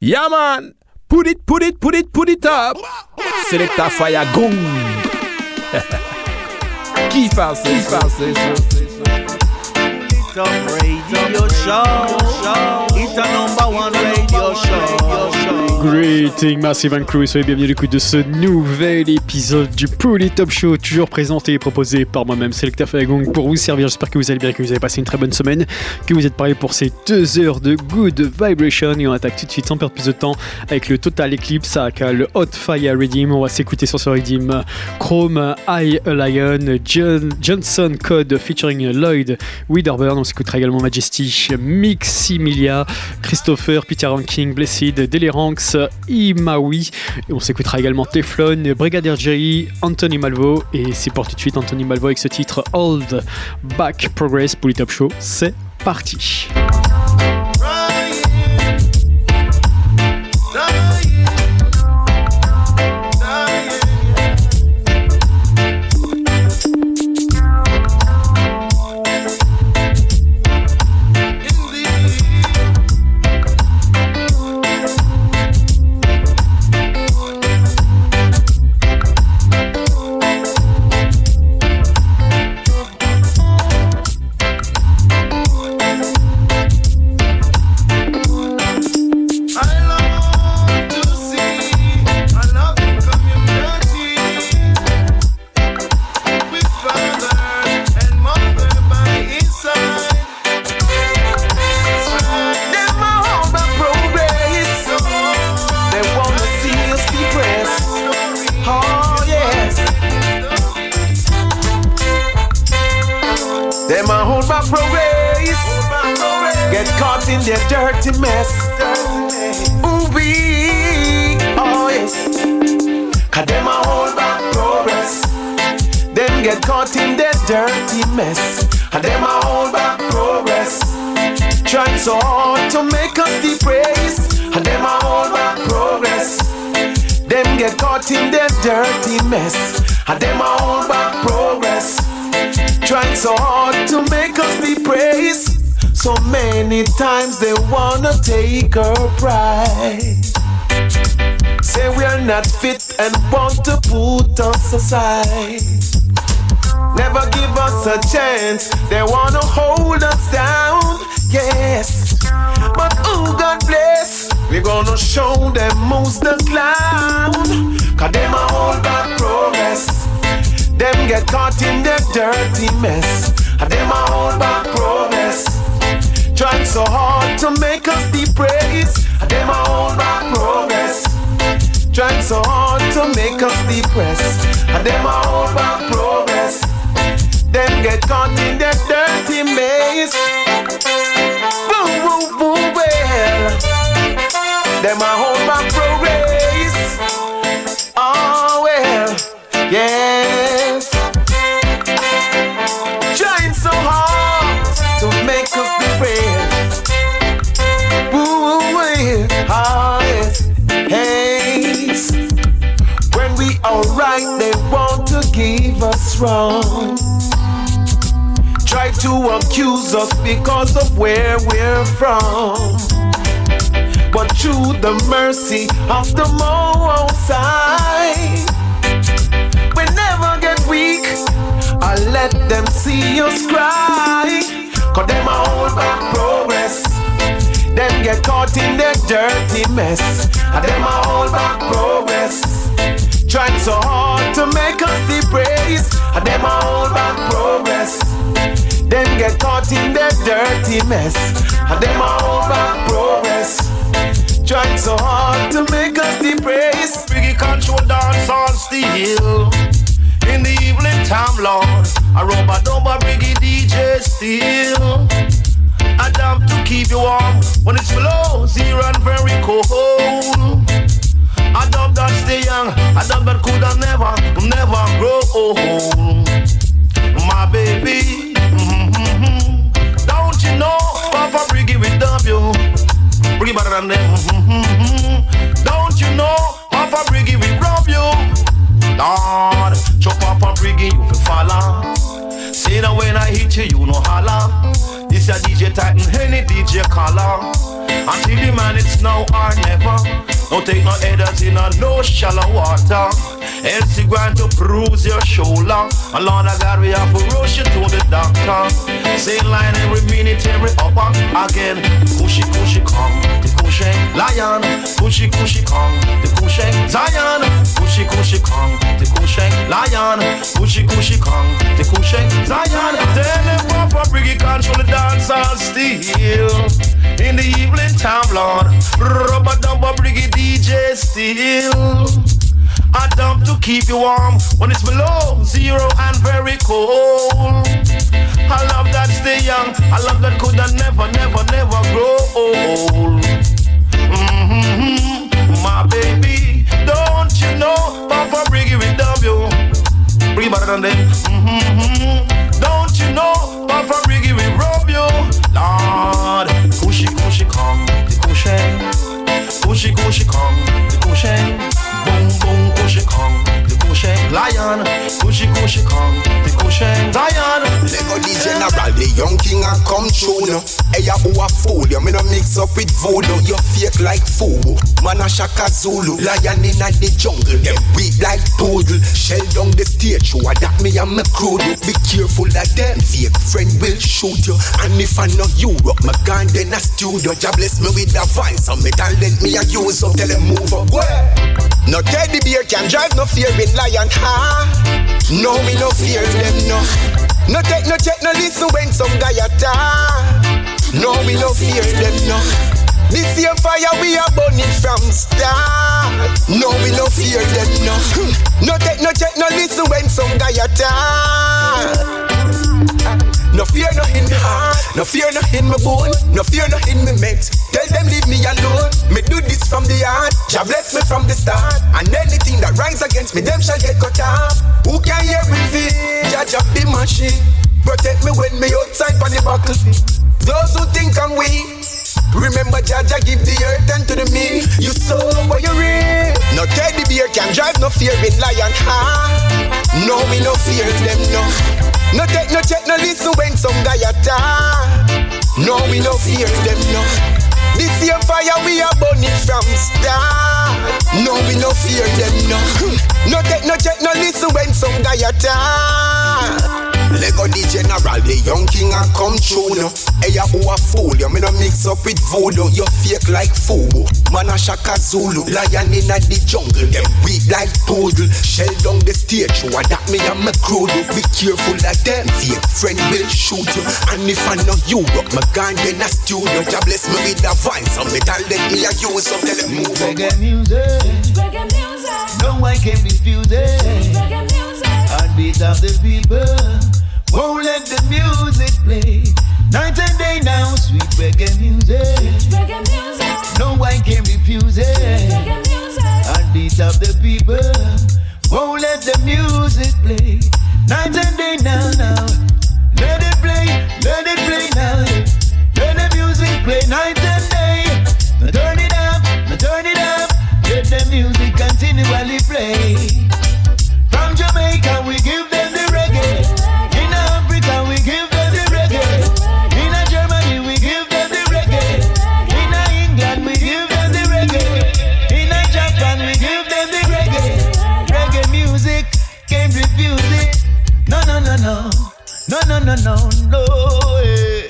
Yeah, man. Put it, put it, put it, put it up. Selecta Fire Gong. Fait ça? Qui fait ça? Top radio show. It's a number one radio show. Greeting Massive and Crew, soyez bienvenus à l'écoute de ce nouvel épisode du Pouli Top Show, toujours présenté et proposé par moi-même, Selecta Fagong, pour vous servir. J'espère que vous allez bien, que vous avez passé une très bonne semaine, que vous êtes parés pour ces deux heures de good vibration. Et on attaque tout de suite sans perdre plus de temps avec le Total Eclipse, avec le Hot Fire Redeem. On va s'écouter sur ce Redeem Chrome, a Lion, John, Johnson Code featuring Lloyd Widerburn. On s'écoutera également Majesty, Miximilia, Christopher, Peter Ranking, Blessed, Imawi. On s'écoutera également Teflon, Brigadier Jerry, Anthony Malvo. Et c'est pour tout de suite Anthony Malvo avec ce titre Old Back Progress pour les Top Show. C'est parti. in their dirty mess. Ooh wee, oh yes. Cause them a hold back progress. Them get caught in their dirty mess. And them a hold back progress. Trying so hard to make us depressed. And them a hold back progress. Them get caught in their dirty mess. And them a hold back progress. Trying so hard to make us depressed take our pride. Say we are not fit and want to put us aside. Never give us a chance, they wanna hold us down, yes. But oh God bless, we gonna show them who's the clown. Cause them a hold back progress. Them get caught in their dirty mess. And them a hold back progress. Trying so hard to make us depraise. And them a hold back progress. Trying so hard to make us depressed. Them a hold back progress. Them get caught in their dirty maze. Boom, boom, boom, well. Them a hold back progress. Oh, well, yes. Yeah. Ah, When we are right, they want to give us wrong. Try to accuse us because of where we're from. But through the mercy of the Most High, we never get weak. I let them see us cry. Cause them a hold back progress. Them get caught in their dirty mess. And them a hold back progress. Trying so hard to make us depraise. And them a hold back progress. Them get caught in their dirty mess. And them a hold back progress. Trying so hard to make us depraise. Biggie control dance on still. In the evening time, Lord, I rob a number Biggie DJ still. I dump to keep you warm when it's below zero and very cold. I dump that stay young, I dump that coulda never, never grow old. My baby, mm-hmm. don't you know, Papa Briggy will dump you. Briggy better than them. Mm-hmm. Don't you know, Papa Briggy will rob you. Lord, chop up a briggy, you can follow. Say that when I hit you, you know holla. A DJ Titan, any DJ caller. Until the man, it's now or never. Don't take no headers in a no shallow water. You going to bruise your shoulder. And Lord of God, we have to rush you to the doctor. Same line every minute, every hour. Again, cushy, cushy, come, the lion. Cushy, cushy, come, the cushy Zion. Cushy, cushy, come, the cushy lion. Cushy, cushy, come, the cushy Zion. Tell them Papa Briggy control the dance still. In the evening time, Lord. Rubber double Briggy DJ still. I dump to keep you warm when it's below zero and very cold. I love that stay young. I love that could never, never, never grow old. Baby, don't you know? Papa Briggy will love you. Briggy better than them. Mm-hmm. Don't you know? Papa Briggy will rub you. Lord, cushy, cushy, come, the cushy. Cushy, cushy, come, the cushy. Boom, boom, cushy Kong, the cushy lion. Cushy, cushy Kong, the cushy Zion. General, the young king a come true no. Hey, ya who a fool, you me no mix up with voodoo. You fake like fool. man a Shaka Zulu. Lion inna the jungle, them weak like poodle. Shell down the stage, show that me and my crew. Be careful of them, fake friend will shoot you. And if I know you rock my gun, then a studio. Jah bless me with a voice, and me talent me a use up. Tell them move up, where? No teddy bear can drive no fear in lion, ha. No, me no fear them, no. No take no check, no listen when some guy attack. No, me no fear them, no. This same fire we are burning from start. No, we no fear them, no. No take no check, no listen when some guy attack. No fear no in me heart, no fear no in my bone, no fear no in me mates. Tell them leave me alone. Me do this from the heart. Jah bless me from the start, and anything that rise against me, them shall get cut off. Who can hear me? Jah Jah be machine. Protect me when me outside on the battlefield. Those who think I'm weak. Remember Jah Jah give the earth and to the me You sow what you reap No teddy bear can drive no fear in lion. Ha No me no fear them no. No take no check no listen when some guy attack. No we no fear them no. This same fire we are burning from start. No we no fear them no. No take no check no listen when some guy attack Lego the general, the young king a come true no. Hey, ya who a fool, you me no mix up with voodoo. You fake like Fubu, man a Shaka Zulu. Lion inna the jungle, them weak like poodle. Shell down the stage, show that me and my crew do. Be careful of them, fake friend will shoot you. And if I know you rock my gun, then a studio. Jah bless me with a voice, some metal let me a use some tell them move up. Reggae music, Reggae music, no one can refuse it. reggae music, Heartbeat of the people, won't let the music play. Night and day now, sweet reggae music. reggae music, No one can refuse it. reggae music, Heartbeat of the people, won't let the music play. Night and day now, now. Let it No, no, no, eh.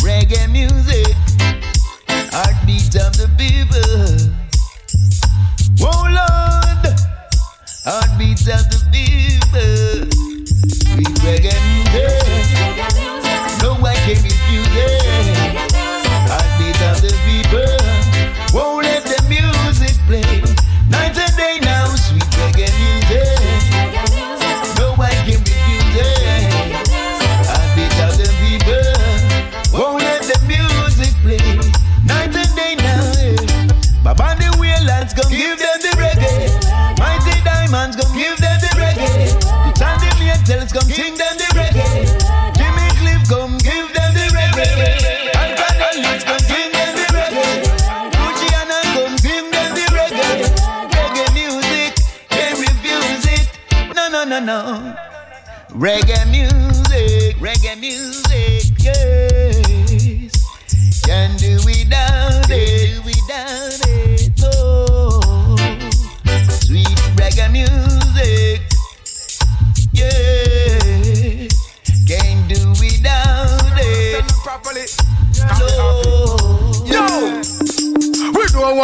Reggae music, heartbeat of the people. Oh Lord, heartbeats of the people. Sweet reggae music, piano. Reggae music, reggae music, yes. Can't do without it, do without it, oh. Sweet reggae music, yeah. Can't do without it. Properly, no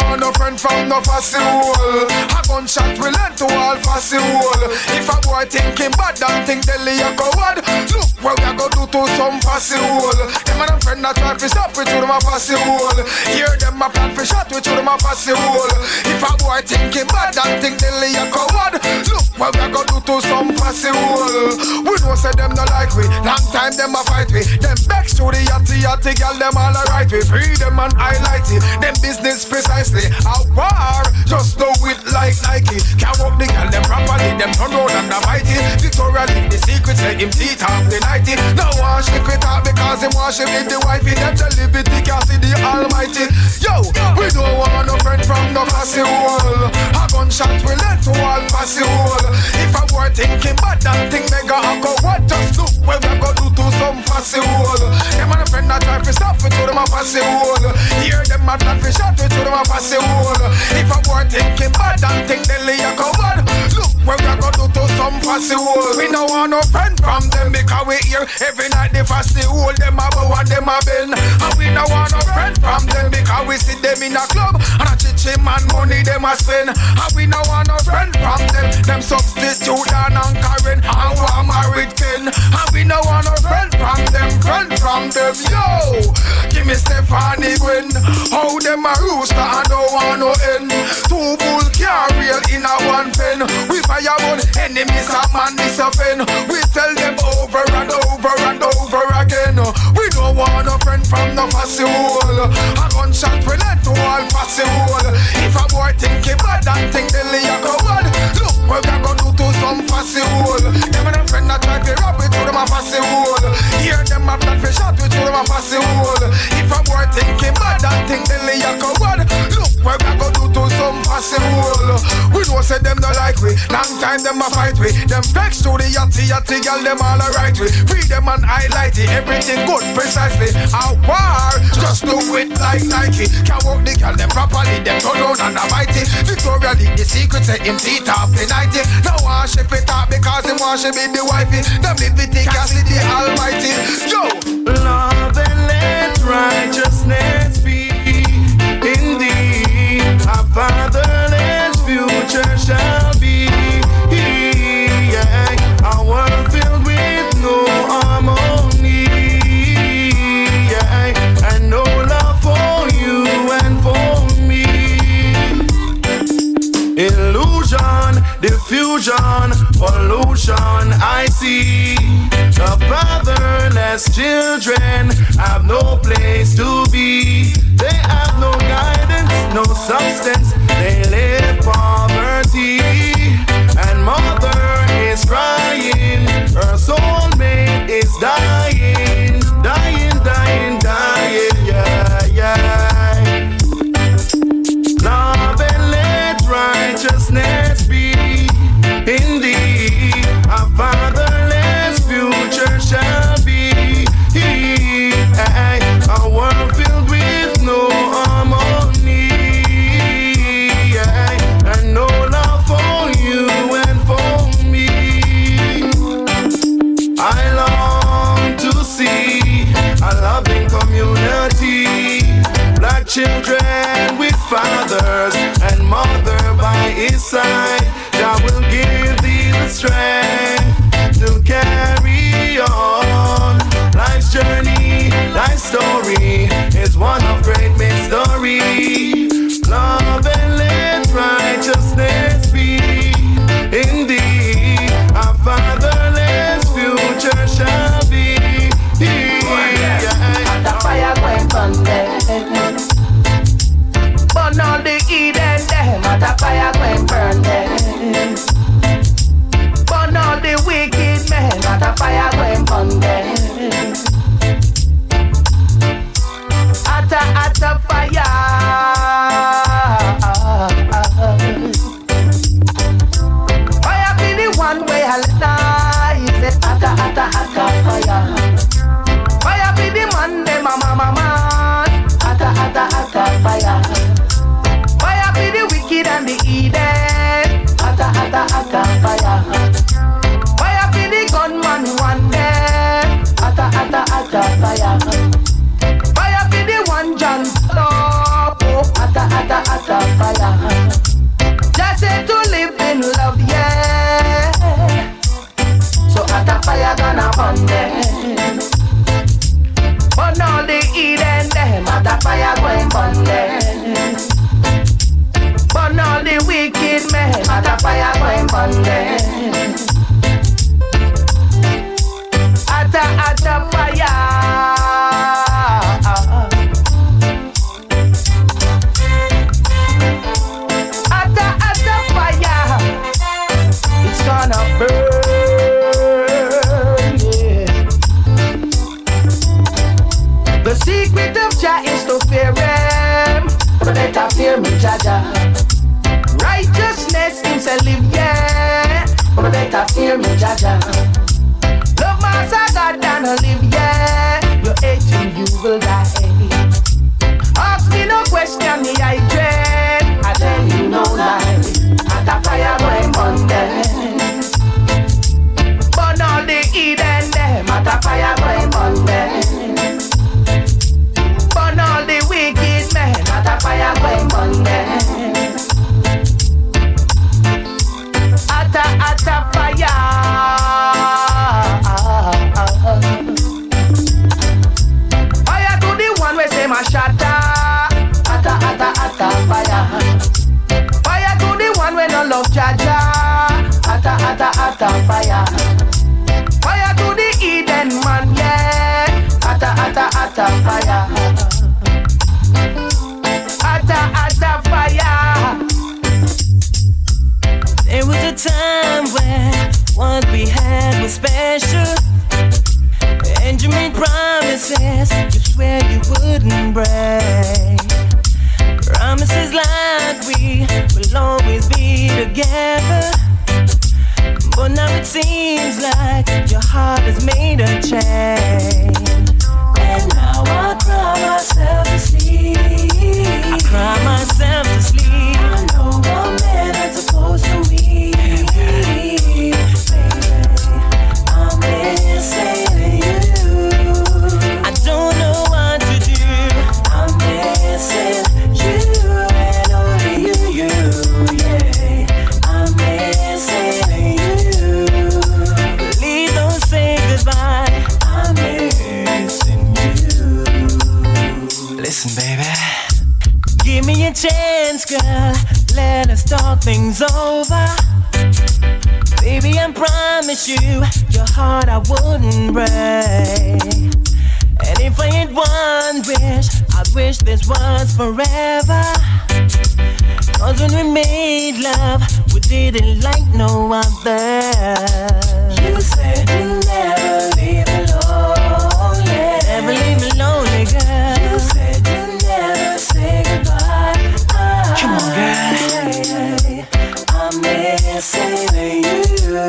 want no friend from no fussy hole. A gunshot will end to all fussy hole. If a boy thinking bad, don't think Delhi a coward. Look what we a go do to some fussy hole. Them and them friend that try to stop with you, them a fussy hole. Hear them a plan for shot with you, them a fussy hole. If a boy thinking bad, don't think Delhi a coward. Look what we a go do to some fussy hole. We know say them no like we. Long time them a fight we. Them back to the yachty yachty girl, them all alright we. Free them and highlight it. Them business precisely. A war, just do it like Nike. Can't walk the girl, them properly. Them turn round and the mighty. Victoria League, the secret say him teeth off the nighty. No one shake it out because him want shake with the wifey. Them tell liberty can't see the almighty. Yo, we don't want no friend from no fussy hole. A gunshot will let to all fussy hole. If a boy thinking bad, that thing mega a go what just look where we go do to some fussy hole. Them and a friend that try to stop it to them a fussy hole. Hear them a plan for shot to them a. If a boy thinking bad, that thing they lay a go bad. Look where we go do to some fussy hole. We no want no friend from them because we hear every night the fussy hole. Them a bow and them a bend. And we no want no friend from them because we see them in a club and a chichi man money them a spend. And we no want no friend from them. Them substitute Dan and Karen and one married Ken. And we no want no friend from them. Friend from them, yo. Give me Stephanie Gwen. How them a rooster and don't want no end. Two bull carrier in a one pen. We fire one enemies a man disoffend. We tell them over and over and over again. We don't want no friend from no fussy hole. A gunshot let to all fussy hole. If a boy think he bad and think the lay a coward. Look what we go do to some fussy hole. Them and them friend that try to rob it them a fussy hole. Hear them a plan for shot with to them fussy hole. If a boy think he bad and think the lay a coward. Look what we go do to some fussy hole. We know say them no like we. Long time them a fight we. Them vex to the yachty yachty girl them all alright we. Free them and highlight it. Everything good precisely. A war, just do it like Nike. Can walk the girl them properly. Them turn round and a mighty. Victoria League the secret say him teeth off the nighty. No one shift it up because him want she be the wifey. Them live I see the Almighty. Yo, Love and let righteousness be in thee. Our fatherless future shall pollution. I see the fatherless children have no place to be. They have no guidance, no substance. They live poverty, and mother is crying. Her soulmate children with fathers and mother by his side. That will give thee the strength to carry on. Life's journey, life's story is one of great mystery. Fire going burn them. Burn all the wicked men. And a fire going burn them. Atta atta fire. Fire on them. Burn all the Eden them, but the fire going burn them. Burn all the wicked men, but the fire going burn them. Atta atta fire. Fear me, Jah. Righteousness in say live, yeah. But better fear me, Jah. Love Master God and live, yeah. You hating, you will die. Ask me no question, me I dread. I tell you no lie. At a fire going burn them. Burn all the heathen them. At a fire going burn fire burn them. At a, fire. Fire to the one we say my. Atta, atta, atta, fire. Fire to the one we no love Jah Jah. Atta, atta, atta, fire. Fire to the Eden man, yeah. Atta, atta, atta, fire. Time when what we had was special. And you made promises you swear you wouldn't break. Promises like we will always be together. But now it seems like your heart has made a change. And now I cry myself to sleep. I cry myself to sleep. I know I'm never supposed to Listen, baby. Give me a chance, girl. Let us talk things over. Baby, I promise you, your heart I wouldn't break. And if I had one wish, I'd wish this was forever. Cause when we made love, we did it like no other. You said you you.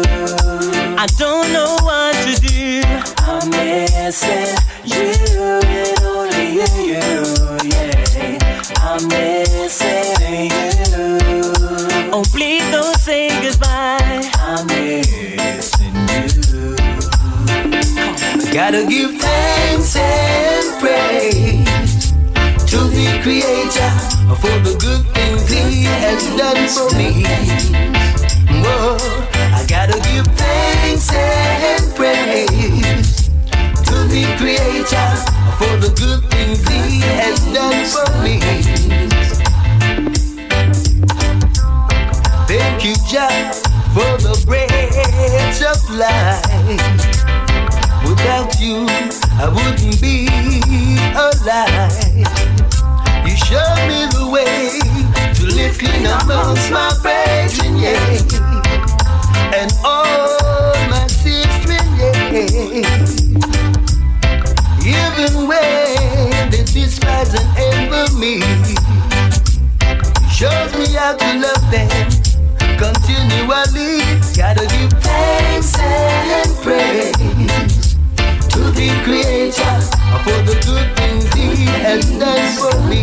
I don't know what to do. I'm missing you and only you, you, yeah. I'm missing you. Oh, please don't say goodbye. I'm missing you. Gotta give thanks and praise to the Creator for the good things He has done for me. Whoa, I gotta give thanks and praise to the Creator for the good things He has done for me. Thank you, Jah, for the breath of life. Without you, I wouldn't be alive. You showed me the way to up amongst my brethren, yeah, and all my sisters, yeah. Even when they despise and envy me, shows me how to love them continually. Gotta give thanks and praise to the Creator for the good things He has done for me.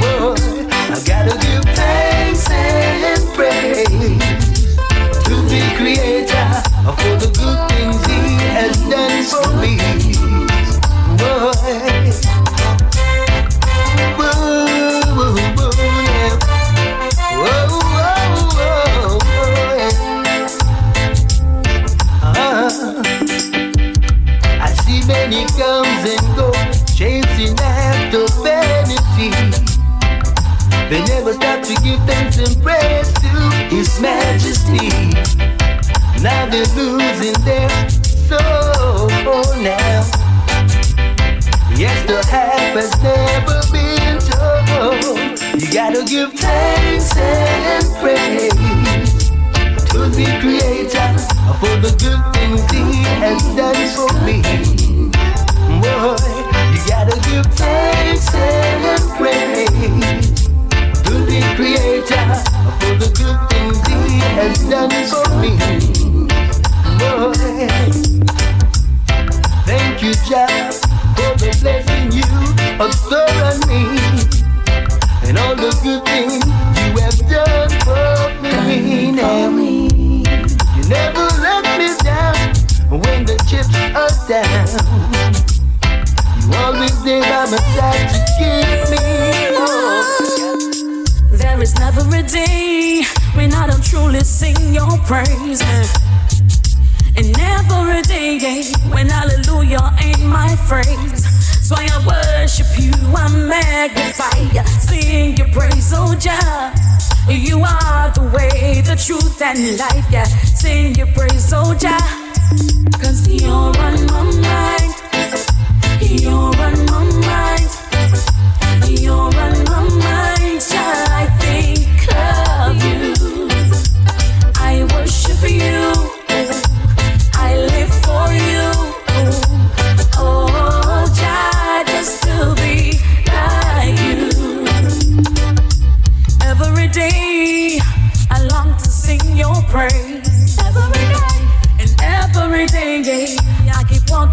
Boy, I gotta give thanks and praise to the Creator for the good They never stop to give thanks and praise to His Majesty. Now they're losing their soul now. Yes, the half has never been told. You gotta give thanks and praise to the Creator for the good things He has done for me. Boy, you gotta give thanks and praise the good things He has done for me. Boy, thank you, Jah, for the blessing you bestowed on me and all the good things you have done for me. Now, you never let me down when the chips are down. You always there by my side to keep me. Is never a day when I don't truly sing your praise. And never a day when hallelujah ain't my phrase. So I worship you, I magnify you, sing your praise, oh Jah. You are the way, the truth, and life, yeah. Sing your praise, oh Jah. Cause you're on my mind. You're on my mind. You're on my mind,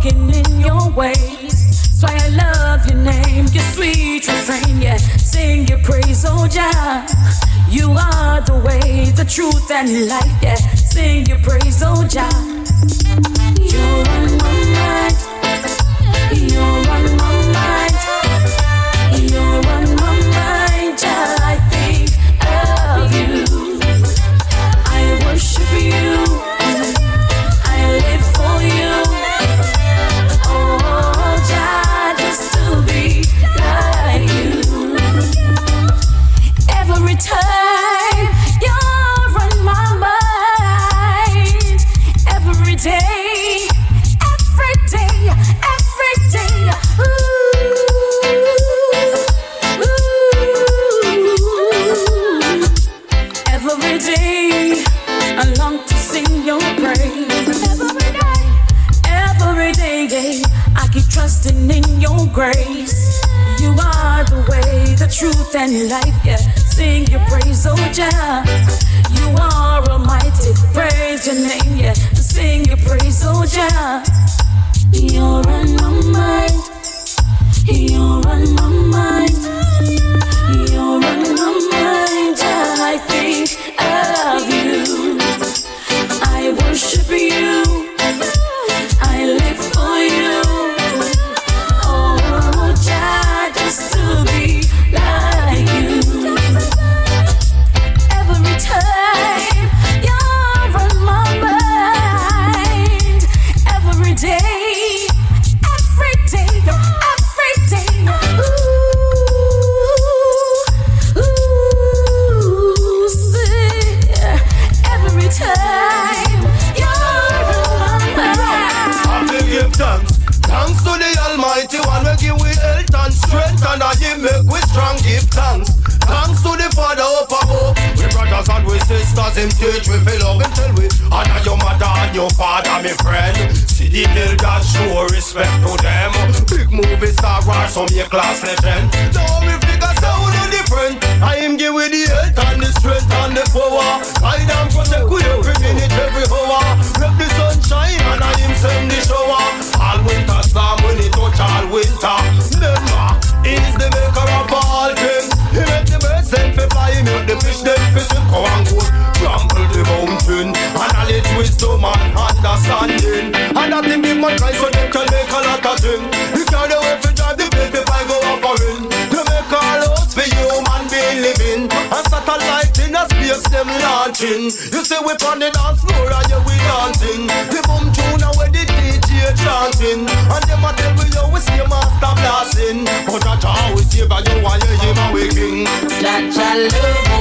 walking in your ways. So I love your name, your sweet refrain, yeah. Sing your praise, oh Jah. You are the way, the truth, and life, yeah. Sing your praise, oh Jah. You're my mind. You're grace. You are the way, the truth, and life. Yeah, sing your praise, oh Jah. You are almighty, praise your name. Yeah, sing your praise, oh Jah. You're on my them launching. You see we on the dance floor and yeah we dancing. The boom tune and where the DJ chanting. And them a tell we yo we see master blast sin. But Jah Jah always save you and you him a we king. That your love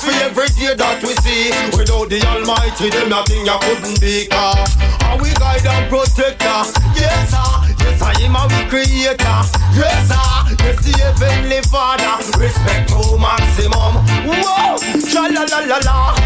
thanks and for every day that we see. Without the Almighty, them nothing you couldn't be. Car. Are we guide and protector? Yes, sir. Yes, I am a we creator. Yes, sir. Yes, the heavenly Father. Respect to maximum. Whoa, sha la la la la.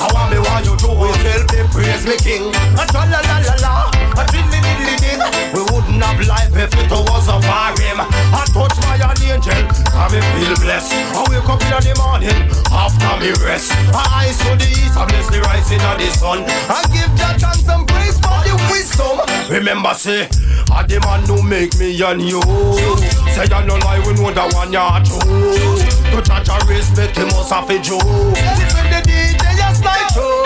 I want me want you to is help me praise me King. A sha la la la la. A diddly diddly ding. We wouldn't have life if it wasn't for him. I touch my an angel, I me feel blessed. I wake up in the morning after me rest. I eyes to the east, I bless the rising of the sun. I give that thanks and praise for the wisdom. Remember, say, I the man who make me and you. Say I no lie, we know that one you're true. To judge and respect, he must have a Joe. Listen the DJ, just like you.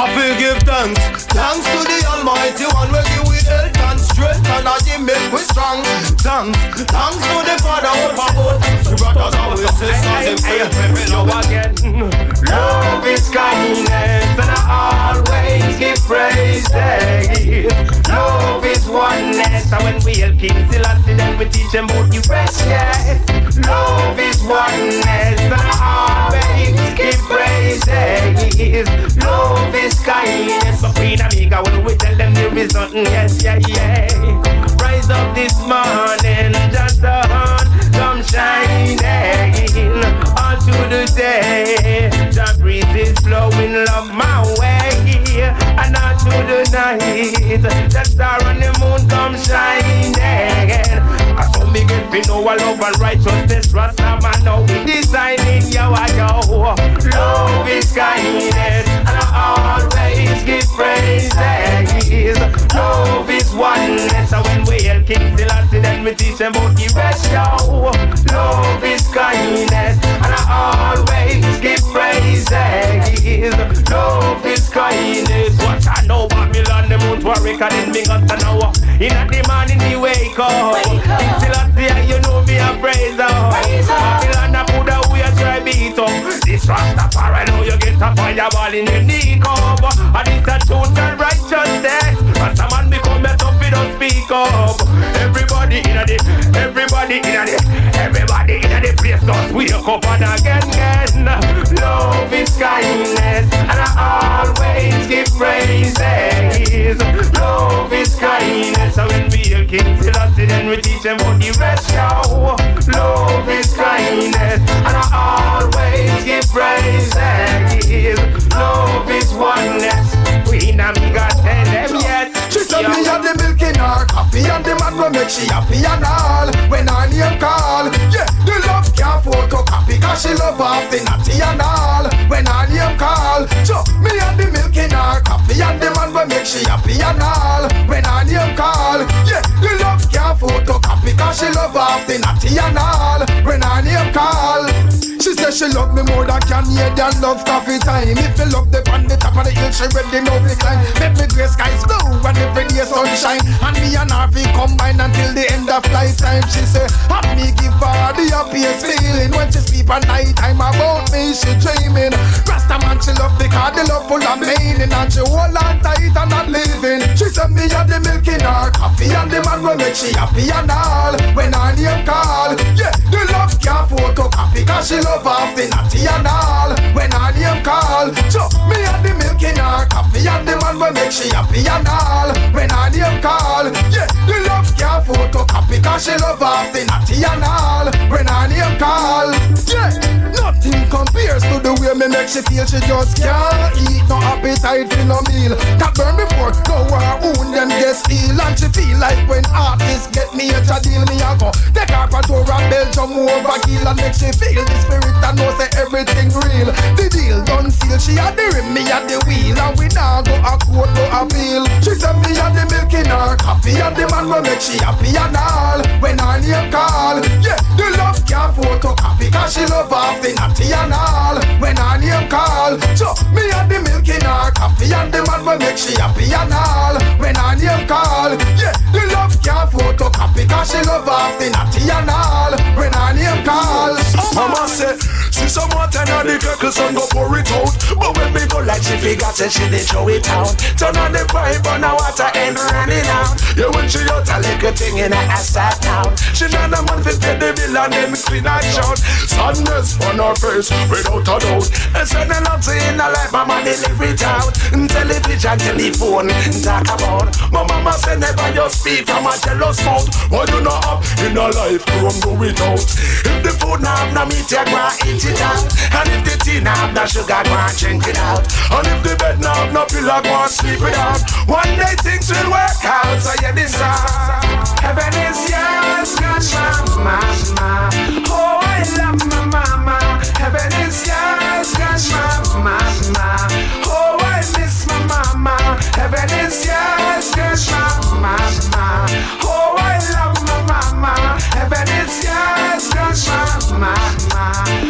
I feel give thanks, thanks to the Almighty One, will give we health and strength, and I give make we strong. Thanks, thanks to the Father overboard. The brothers always sisters in faith, we love again. Love is kindness, and I always give praise. Love is oneness, and when we help King Selassie, then we teach them about the rest. Yes, love is oneness, and always give praise. Hey. Love is kindness, but Queen Omega, when we tell them there is nothing. Yes, yeah, yeah. Rise up this morning, just the sun come shining all through the day. The breeze is blowing love my way, and all through the night, the star and the moon come shining. I saw me get me know I love and righteousness, Rasta man now we designing yo I yo. Love is kindness, and I always give praises. Love is oneness, and when we hail King Selassie, then we teach them about the rest yo. Love is kindness, and I always give praises. Love is kindness. What I know Babylon, the moon to a record in me got an hour. In the morning we wake up. King Selassie, you know me a praise up. Babylon, I put a beat up. This Rastafari, know you get a fireball in your knee cup. And it's a and righteousness. And some man become a we don't speak up. Everybody in the, everybody in the, everybody in the place just wake up and again, again. Love is kindness, and I always give praises. Love is kindness, and when we hear King Selassie, then we teach them about the rest, yo. Love is kindness, and I always give praises. Love is oneness. Tell them yes. She said me have the milk in her coffee and the man will make she happy and all. When her name call Yeah, the love can't photocopy Cause she love off the natty and all. When her name call So, me and the milk in her coffee And the man will make she happy and all. When her name call Yeah, the love can't photocopy Cause she love off the natty and all. When her name call She said she love me more than can hear than love coffee time. If you love the on the top of the hill She ready now to climb Make me gray skies blue and every day sunshine. And me and her we combine until the end of lifetime. She say, have me give her the happiest feeling. When she sleep at night time about me she dreaming. Rasta man she love because the love full of meaning. And she hold on tight and not leaving. She said me have the milk in her coffee And the man will make she happy and all When her name call. Yeah, the love can't photocopy Cause she love off the natty and all When her name call. So me have the milk in her coffee And the man will make she happy and all When her name call. Yeah, the love can't photocopy Cause she love off the natty and all. When her name call way me make she feel She just can't eat no appetite for no meal That burn before, go her wound them get steel And she feel like when artists get me a deal Me a go take her for tour and Belgium over kill And make she feel the spirit and know say everything real The deal done seal, she had the rim, me had the wheel, and we now go a court to appeal. She said me had the milk in her coffee, and the man will make she happy and all. When her name call, yeah, the love can't photocopy, cause she love off the natty and all. When her name call, so me had the milk in her coffee, and the man will make she happy and all. When her name call, yeah, the love can't photocopy, cause she love off the natty and all. When her name call, Mama say, see some water now the girl son go pour it out. But when me go like she figure say she did throw it out. Turn on the pipe and the water ain't running out. Yeah, when she out a little thing in her ass sat down. She not a man fi pay the bill and then clean her shout. Sadness on her face without a doubt. And send a lot in her life, mama they live it out. Television, and telephone, talk about. My mama say never you speak from a jealous mouth. What you know up in her life, come go without. If the food now have no meat, you go and eat it out. And if the tea now have no sugar, go and drink it out. And if the bed now have no pillow, go and sleep it out. One day things will work out, so yeah, this song. Heaven is yours, God, mama. Oh, I love my mama. Heaven is yours, God, mama. Oh, I miss my mama. Heaven is yours, God, mama. Oh, I love my mama. Heaven is yours, God, mama.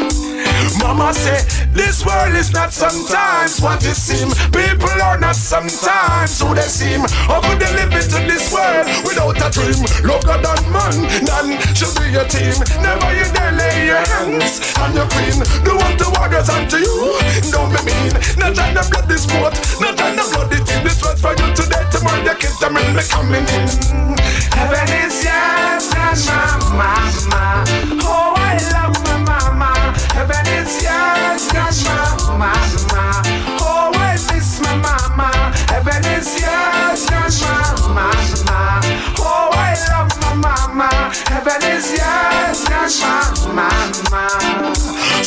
Mama say, this world is not sometimes what it seems. People are not sometimes who they seem. How could they live into this world without a dream? Longer than man, none should be your team. Never you dare lay your hands on your queen. Do unto others unto you. Don't be mean. Not trying to blood this sport, not trying to blood it in. This was for you today, tomorrow your kids, and me coming in. Heaven is my mama. Oh, My mama. Miss my mama. Heaven is mama. Oh, I love my mama. Heaven is my mama.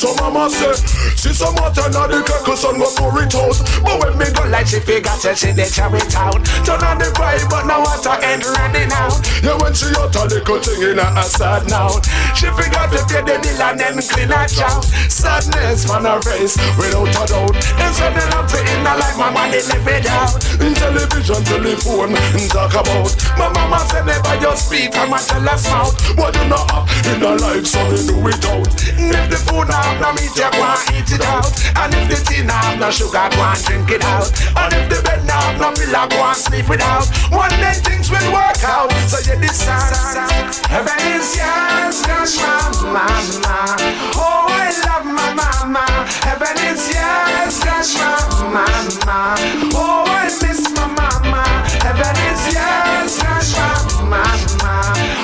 So mama say, see some water now the kettle sun go pour it out. But when me go like she figure say she carry it out. Turn on the pipe but now water ain't running out. Yeah when she out a little thing in her sad now. She figure to pay the bill and then clean her chow. Sadness on her face without a doubt. And so then I'm in her life my money live it out. In television, telephone, and talk about. My mama said never just speak from a jealous mouth. What you know up in her life so me do it out. If the food now have no meat, you go and eat it out. And if the tea now have no sugar, go and drink it out. And if the bed now have no pillow, go and sleep it out. One day things will work out. So you decide. Heaven is yours, gosh, my mama. Oh, I love my mama. Heaven is yours, gosh, my mama. Oh, I miss my mama. Heaven is yours, gosh, my mama.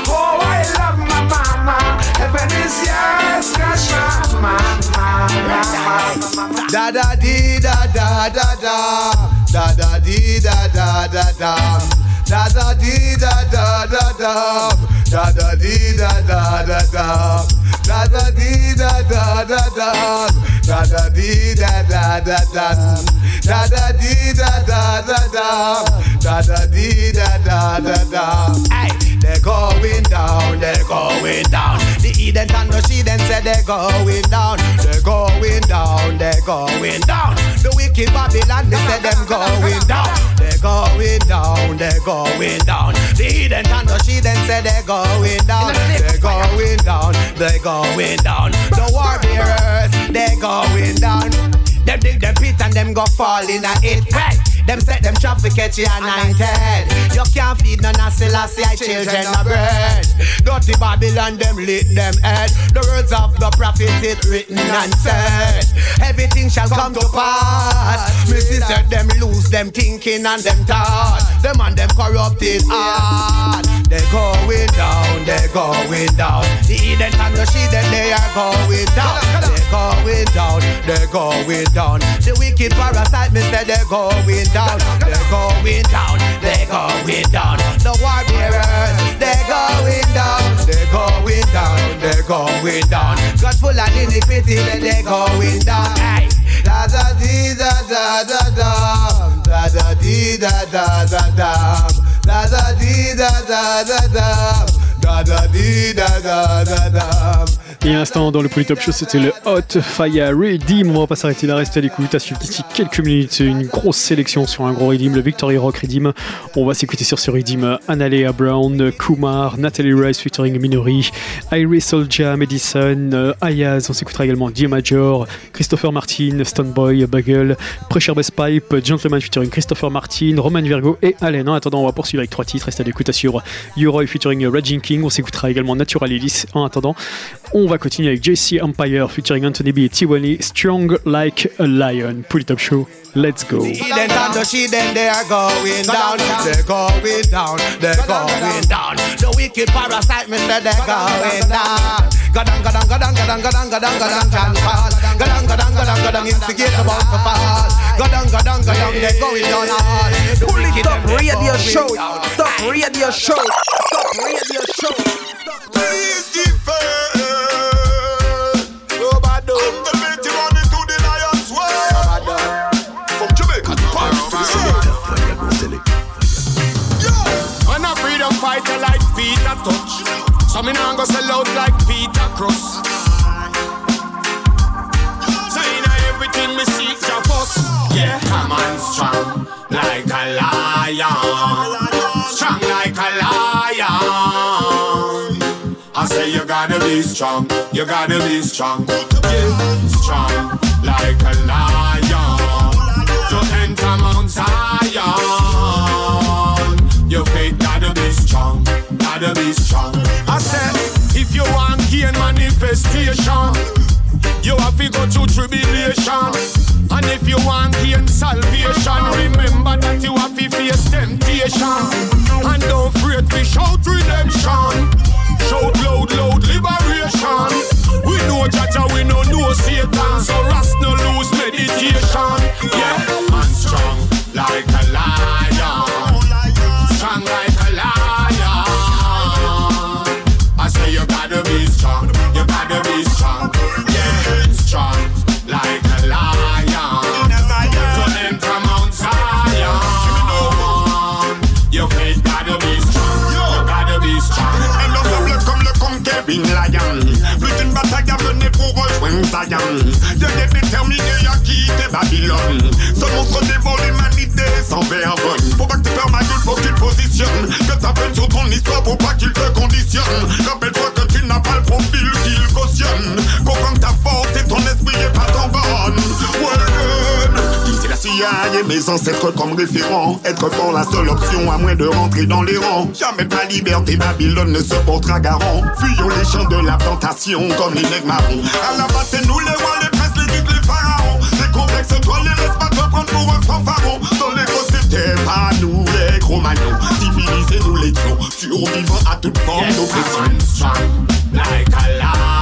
Oh, I love my mama. Heaven is yours, mama. Da da dee da da da da da da dee da da da da da da dee da da da da da da dee da da da da da da dee da da da da da da dee da da da da da da dee da da da da da da dee da da da da Hey, they're going down, they're going down. Eden and then said they're going down, they're going down, they're going down. The wicked Babylon they said them going down, they're going down, they're going down. The Eden and the she then said they're going down, they're going down, they're going down. The war bearers they're going down. Them dig them pit and them go fall in a it. Hey, them set them trap for catch you anointed. You can't feed none of Selassie children of bread. Dirty Babylon them lit them head. The words of the prophet it written and said. Everything shall come to pass. Missy said them lose them thinking and them thought. Them and them corrupted heart. They going down, they going down. The Eden and the she then they are going down. They going down, they going down. The wicked parasite me said they going down. They going down, they going down. The war bearers, they going down. They going down, they going down. God full of iniquity, then they going down. Hey. Da da dee da da da da da da dee da da da da da da dee da da da da Et à l'instant, dans le Polytop Show, c'était le Hot Fire Redeem. On va pas s'arrêter là, rester à l'écoute. À suivre d'ici quelques minutes, une grosse sélection sur un gros Redeem, le Victory Rock Redeem. On va s'écouter sur ce Redeem Analea Brown, Kumar, Natalie Rice featuring Minori, Iris Soldier, Madison, euh, Ayaz. On s'écoutera également D Major, Christopher Martin, Stoneboy, Bugle, Pressure Bass Pipe, Gentleman featuring Christopher Martin, Roman Virgo et Allen. En attendant, on va poursuivre avec trois titres. Restez à l'écoute sur Yoroi featuring Raging King. On s'écoutera également Natural. En attendant, on va continuer avec JC Empire featuring Anthony B et Tiwani, Strong Like a Lion. Polytop Show, let's go. She then and the she then they are going down, they're going down, they're going down. The wicked parasite, me say they're going down. Gadang, gadang, gadang, gadang, gadang, gadang, gadang, can fall. Gadang, gadang, gadang, gadang, instigate about to fall. Gadang, gadang, gadang, they're going down hard. Pull it up, radio show. Stop radio show. Stop radio show. Please give I'm the mighty money to the lion's way. From Jamaica to the sea. When a freedom fighter like Peter Tosh, so me nah go sell out like Peter Cross. So in everything me seek your fuss, yeah, come on strong like a lion, strong like a lion. I say you gotta be strong, you gotta be strong, yeah, strong like a lion. To enter Mount Zion, your faith gotta be strong, gotta be strong. Said, if you want gain manifestation, you have to go through tribulation. And if you want gain salvation, remember that you have to face temptation. And don't fret to shout redemption. Shout loud, loud liberation. We know Jah Jah, we know no Satan. So rest no lose meditation. Yeah, and strong like Faut pas que tu perds ma gueule, faut que tu te positionnes Que t'appelles sur ton histoire pour pas qu'il te conditionne. Rappelle-toi que tu n'as pas le profil qu'il cautionne. Comprends ta force et ton esprit est pas ton Ouais, Ici la CIA et mes ancêtres comme référents. Être fort la seule option à moins de rentrer dans les rangs. Jamais de liberté Babylone ne se portera garant. Fuyons les champs de la plantation comme les nègres marrons. À la base c'est nous les pas nous les gros magnons Civilisés nous l'étions, survivants à toute forme d'oppression. Like a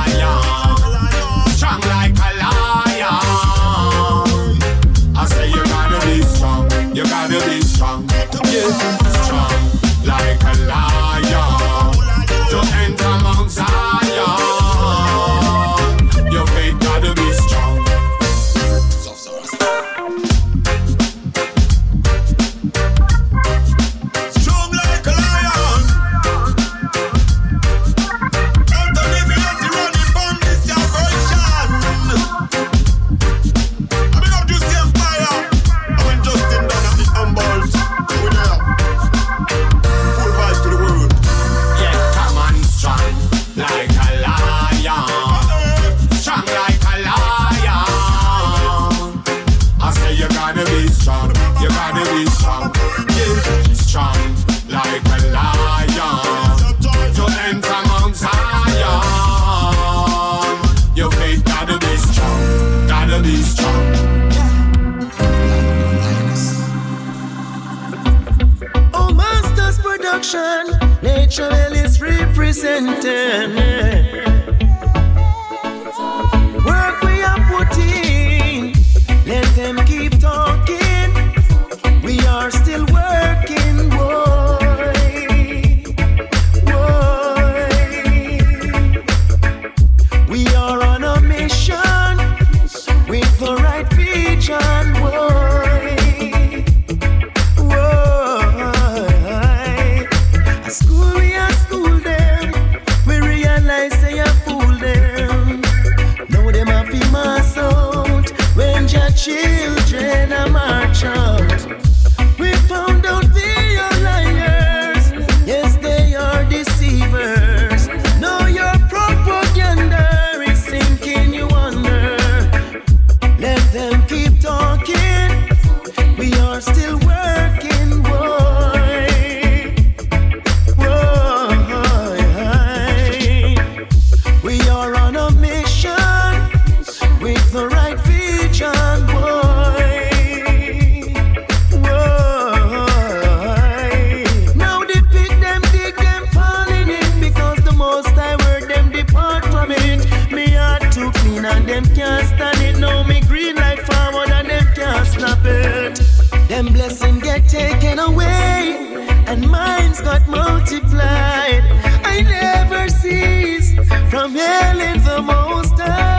can get taken away, and mine's got multiplied. I never cease from hailing the Most High.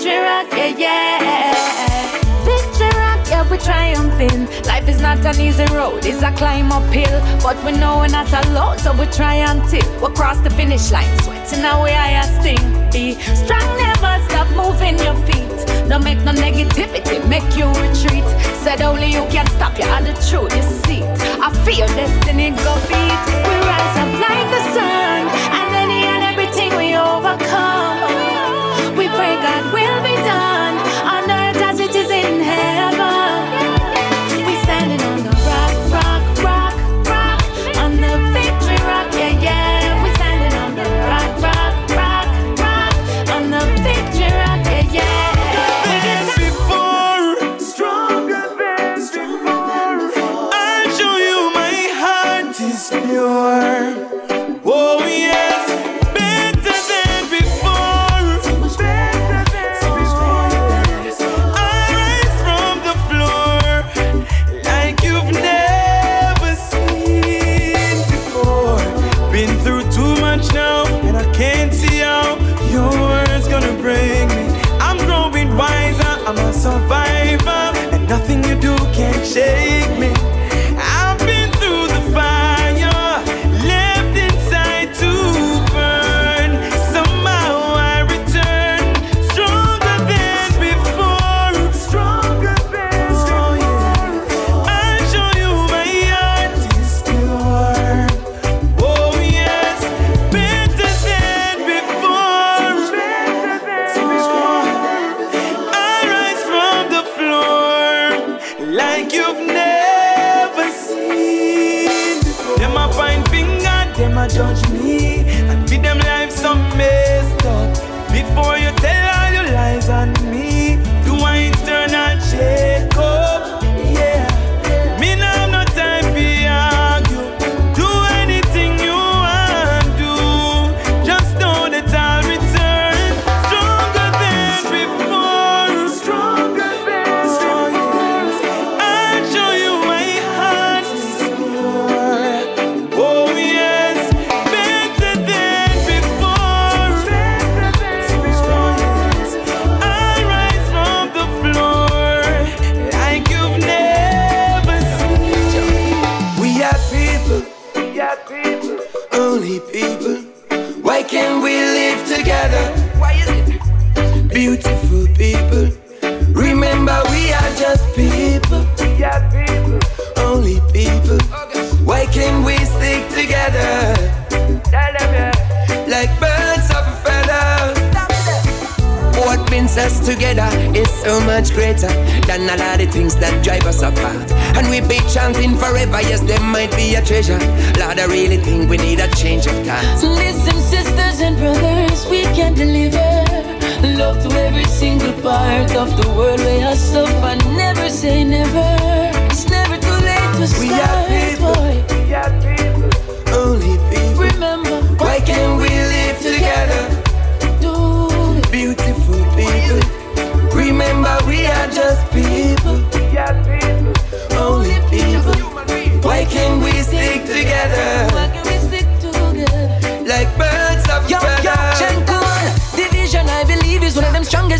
Picture rock, yeah, yeah. Victory rock, yeah, we're triumphing. Life is not an easy road, it's a climb uphill. But we know we're not alone, so we try until we cross the finish line. Sweating away, I sting. Be strong, never stop moving your feet. Don't make no negativity make you retreat. Said only you can stop, you are the truth. You see, I feel destiny go beat. We rise up like the sun.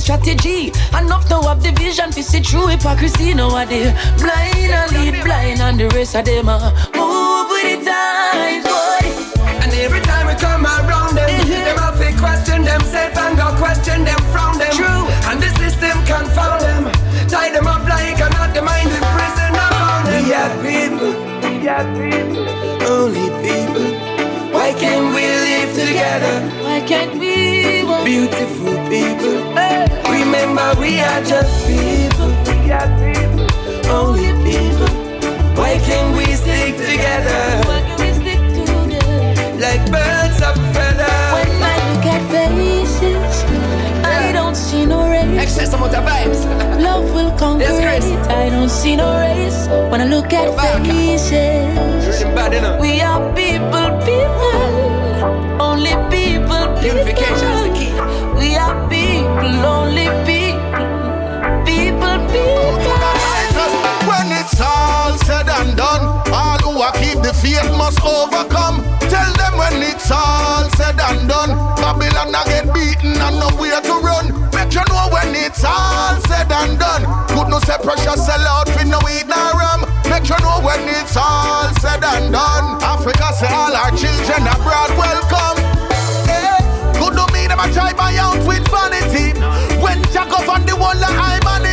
Of them strongest strategy. Enough to have division, to see true hypocrisy nowadays. Blind and lead blind, and the rest of them uh, move with the times, boy. And every time we come around them, them have to question themselves and go question them from them. True. And the system confound them. Tie them up like a not the mind in prison around them. We are people. We are people. Only people. Why can't we live together? Why can't we? walk- Beautiful people. Remember, we are just people. We are people. Only people. Why can't we stick together? Why can't we stick together? Like birds of a feather. When I look at faces, I don't see no race. Excess amount of vibes. Love will conquer Yes, it. I don't see no race. When I look at faces, Bad enough. we are people, people. Only people, Unification is the key. We are people, only people. People, people. When it's all said and done, all who are keep the faith must overcome. Tell them when it's all said and done, Babylon a get beaten and nowhere to run. Make you know when it's all said and done. Good no say precious sell out for no eat no rum. Make you know when it's all said and done. Africa say all our children abroad welcome. Eh, Good to me, them a try buy out with vanity. When Jack on the wall long the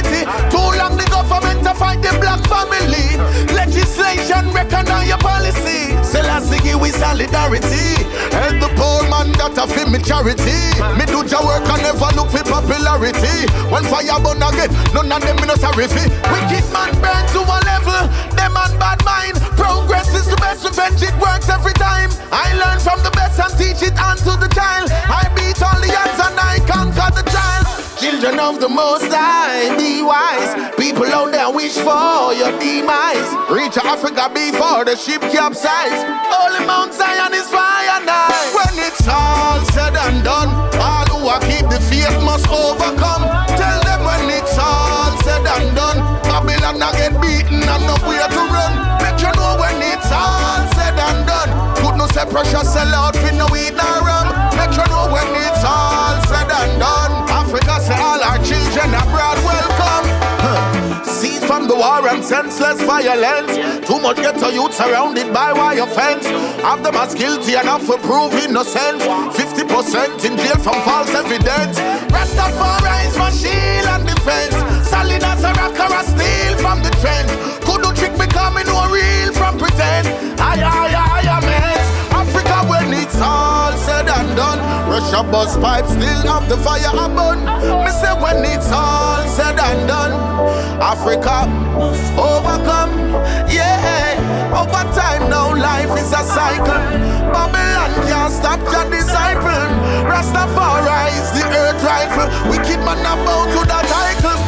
government to fight the black family. Legislation recognize your policy. Selassie we solidarity. Help the poor man that a feel me charity. Me do your work and never look for popularity. When fire burn again, none of them me no sorry fi. Wicked man burn to a level. Them man bad mind. Progress is the best revenge. It works every time. I learn from the best and teach it on to the child. I beat all the odds and I conquer the child. Children of the Most High, be wise. People out there wish for your demise. Reach Africa before the ship capsize. Holy Mount Zion is fire now. When it's all said and done, all who are keep the faith must overcome. Tell them when it's all said and done, Babylon a get beaten and nowhere to run. Make you know when it's all said and done. Good no say precious sell out for no eat no rum. Say all our children abroad welcome. Huh. Cease from the war and senseless violence. Too much ghetto youth surrounded by wire fence. Have them as guilty enough for prove innocent. 50% in jail from false evidence. Rest Rastafari is my shield and defense. Solid as a rock or a steel from the trend. Could do trick becoming no real from pretend. Aye, aye, aye, man. Africa when it's all done. Russia bus pipe still have the fire burn. Me say when it's all said and done, Africa overcome. Yeah, over time now life is a cycle. Babylon can't stop your disciple. Rastafari is the earth rifle. Wicked man about to the title.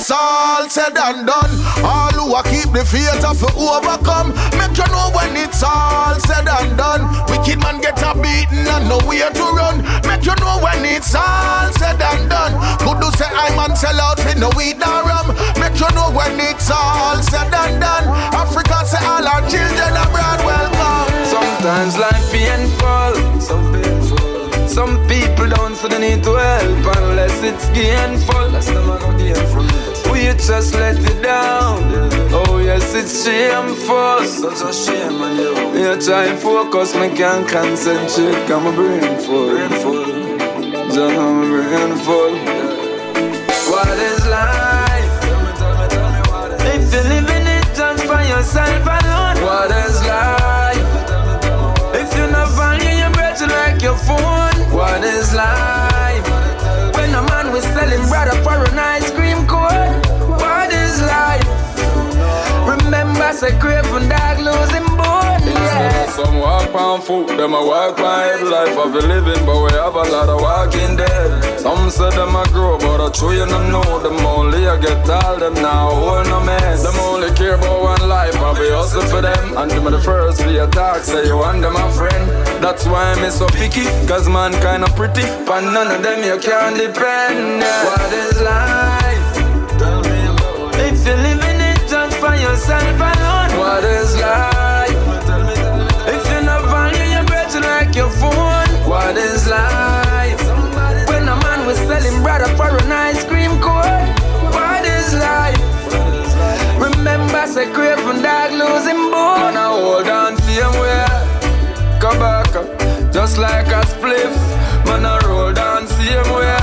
It's all said and done, all who are keep the faith of overcome. Make you know when it's all said and done. Wicked man get a beaten and nowhere to run. Make you know when it's all said and done. Could do say I man sell out with no weed nor rum. Make you know when it's all said and done. Africa say all our children abroad welcome. Sometimes life painful, painful. Some people don't so they need to help unless it's gainful. That's the man of gainful. We just let it down. Oh yes, it's shameful. Such a shame, man. yo. Me a try and focus, me can't concentrate. Cause my brain full. Brain full. Just know my brain full. What is life? If you're living it just for yourself alone, what is life? If you're not value your breath like your phone, what is life? When a man was selling brother for an ice cream Remember, say craving dog losing bone, yeah. Some walk on foot, them a walk on head life of a living, but we have a lot of walking dead. Some say them a grow, but I true you no know them only I get all them now, hold no mess. Them only care about one life, I be hustle for them, and them the first be attack, say you want them a friend. That's why I'm so picky, cause man kinda pretty, but none of them you can depend. Yeah. What is life? Yourself alone, what is life? If you not value your breath like your phone, what is life? When a man was selling brother for an ice cream cone, what is life? Remember, say craving dog losing bone. I hold on same way. Come back, just like a spliff. Man, I roll down same way.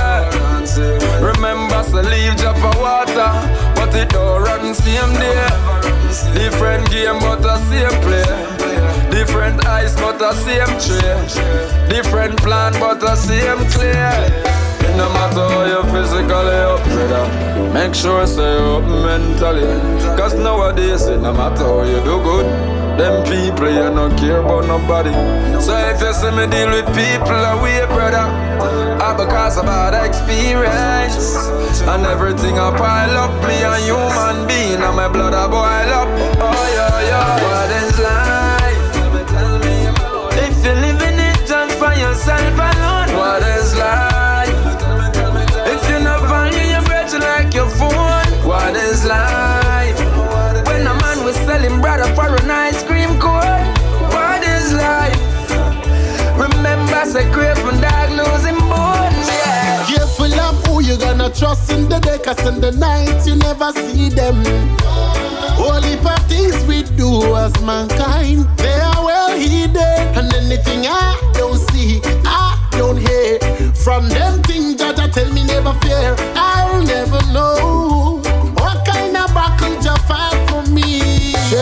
Remember, say leave drop of water, it don't same day. Different game, but the same play. Different ice, but the same tray. Different plan, but the same clear. It no matter how you physically up, brother. Make sure you up mentally. Cause nowadays, it no matter how you do good. Them people, you don't care about nobody. So if you see me deal with people away, brother, I because of bad experience. And everything I pile up, me a human being, and my blood a boil up. Oh, yeah, yeah. What is life? If you're living it just for yourself alone, selling brother for an ice cream cone, what is life? Remember, say craving dog losing bones, yeah. Careful of who you gonna trust in the day, cause in the night you never see them. Only of things we do as mankind, they are well hidden. And anything I don't see, I don't hear. From them things that I tell me never fear, I'll never know.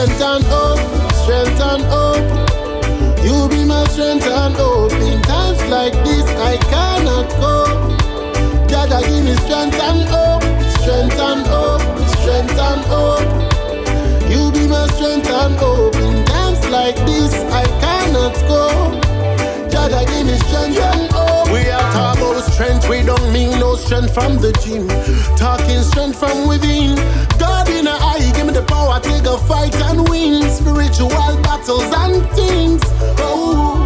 Strength and hope, strength and hope. You be my strength and hope. In times like this, I cannot cope. Dada, give me strength and hope, strength and hope, strength and hope. You be my strength and hope. In times like this, I cannot cope. Dada, give me strength and hope. We are about strength, strength from the gym. Talking strength from within. God in a eye, give me the power, take a fight and win. Spiritual battles and things. Oh,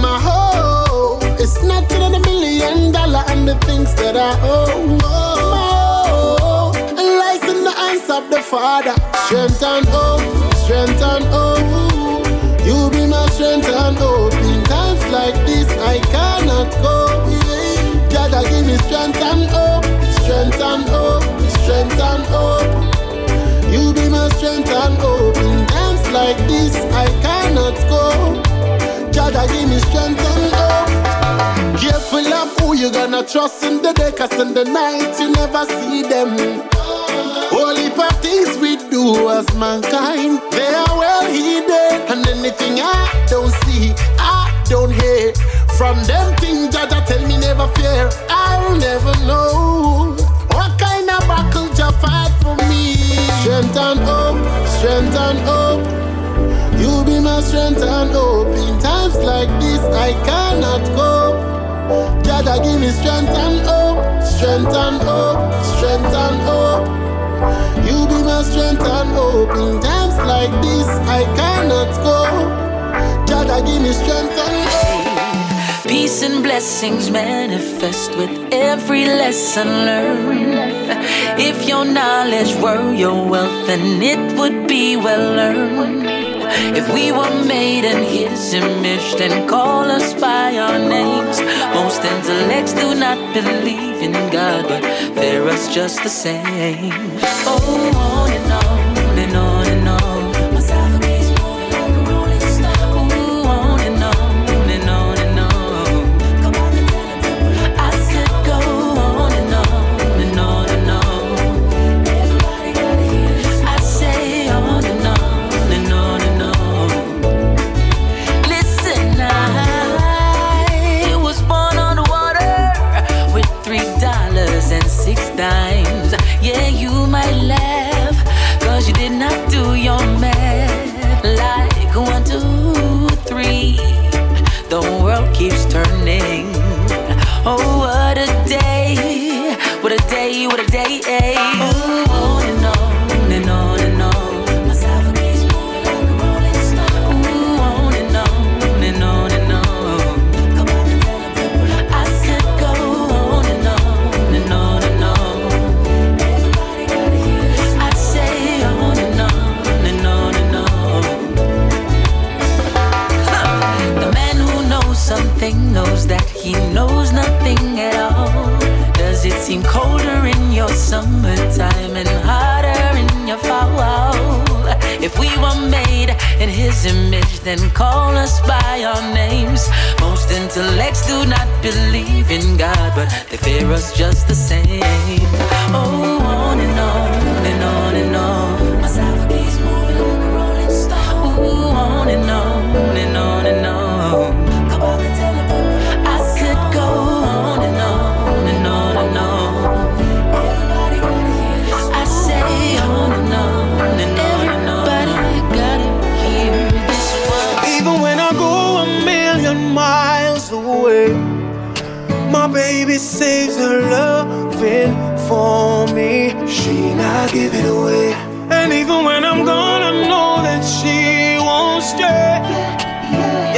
my hope. It's nothing in a million dollar and the things that I owe. Oh, my hope lies in the hands of the Father. Strength and hope, strength and hope. You be my strength and hope. In times like strength and hope, strength and hope, strength and hope. You be my strength and hope. In times like this, I cannot cope. Gotta give me strength and hope. Careful of who you gonna trust in the day, cause in the night you never see them. Only of things we do as mankind, they are well hidden. And anything I don't see, I don't hear. From them things I tell me never fear, I'll never know. What kind of battle you fight for me? Strength and hope, strength and hope. You be my strength and hope. In times like this, I cannot cope. Gotta give me strength and hope, strength and hope, strength and hope. You be my strength and hope. In times like this, I cannot cope. Gotta give me strength and hope. Peace and blessings manifest with every lesson learned. If your knowledge were your wealth, then it would be well earned. If we were made in His image, then call us by our names. Most intellects do not believe in God, but fear us just the same. Oh, on and on then call us by our names. Most intellects do not believe in God, but they fear us just the same. Oh,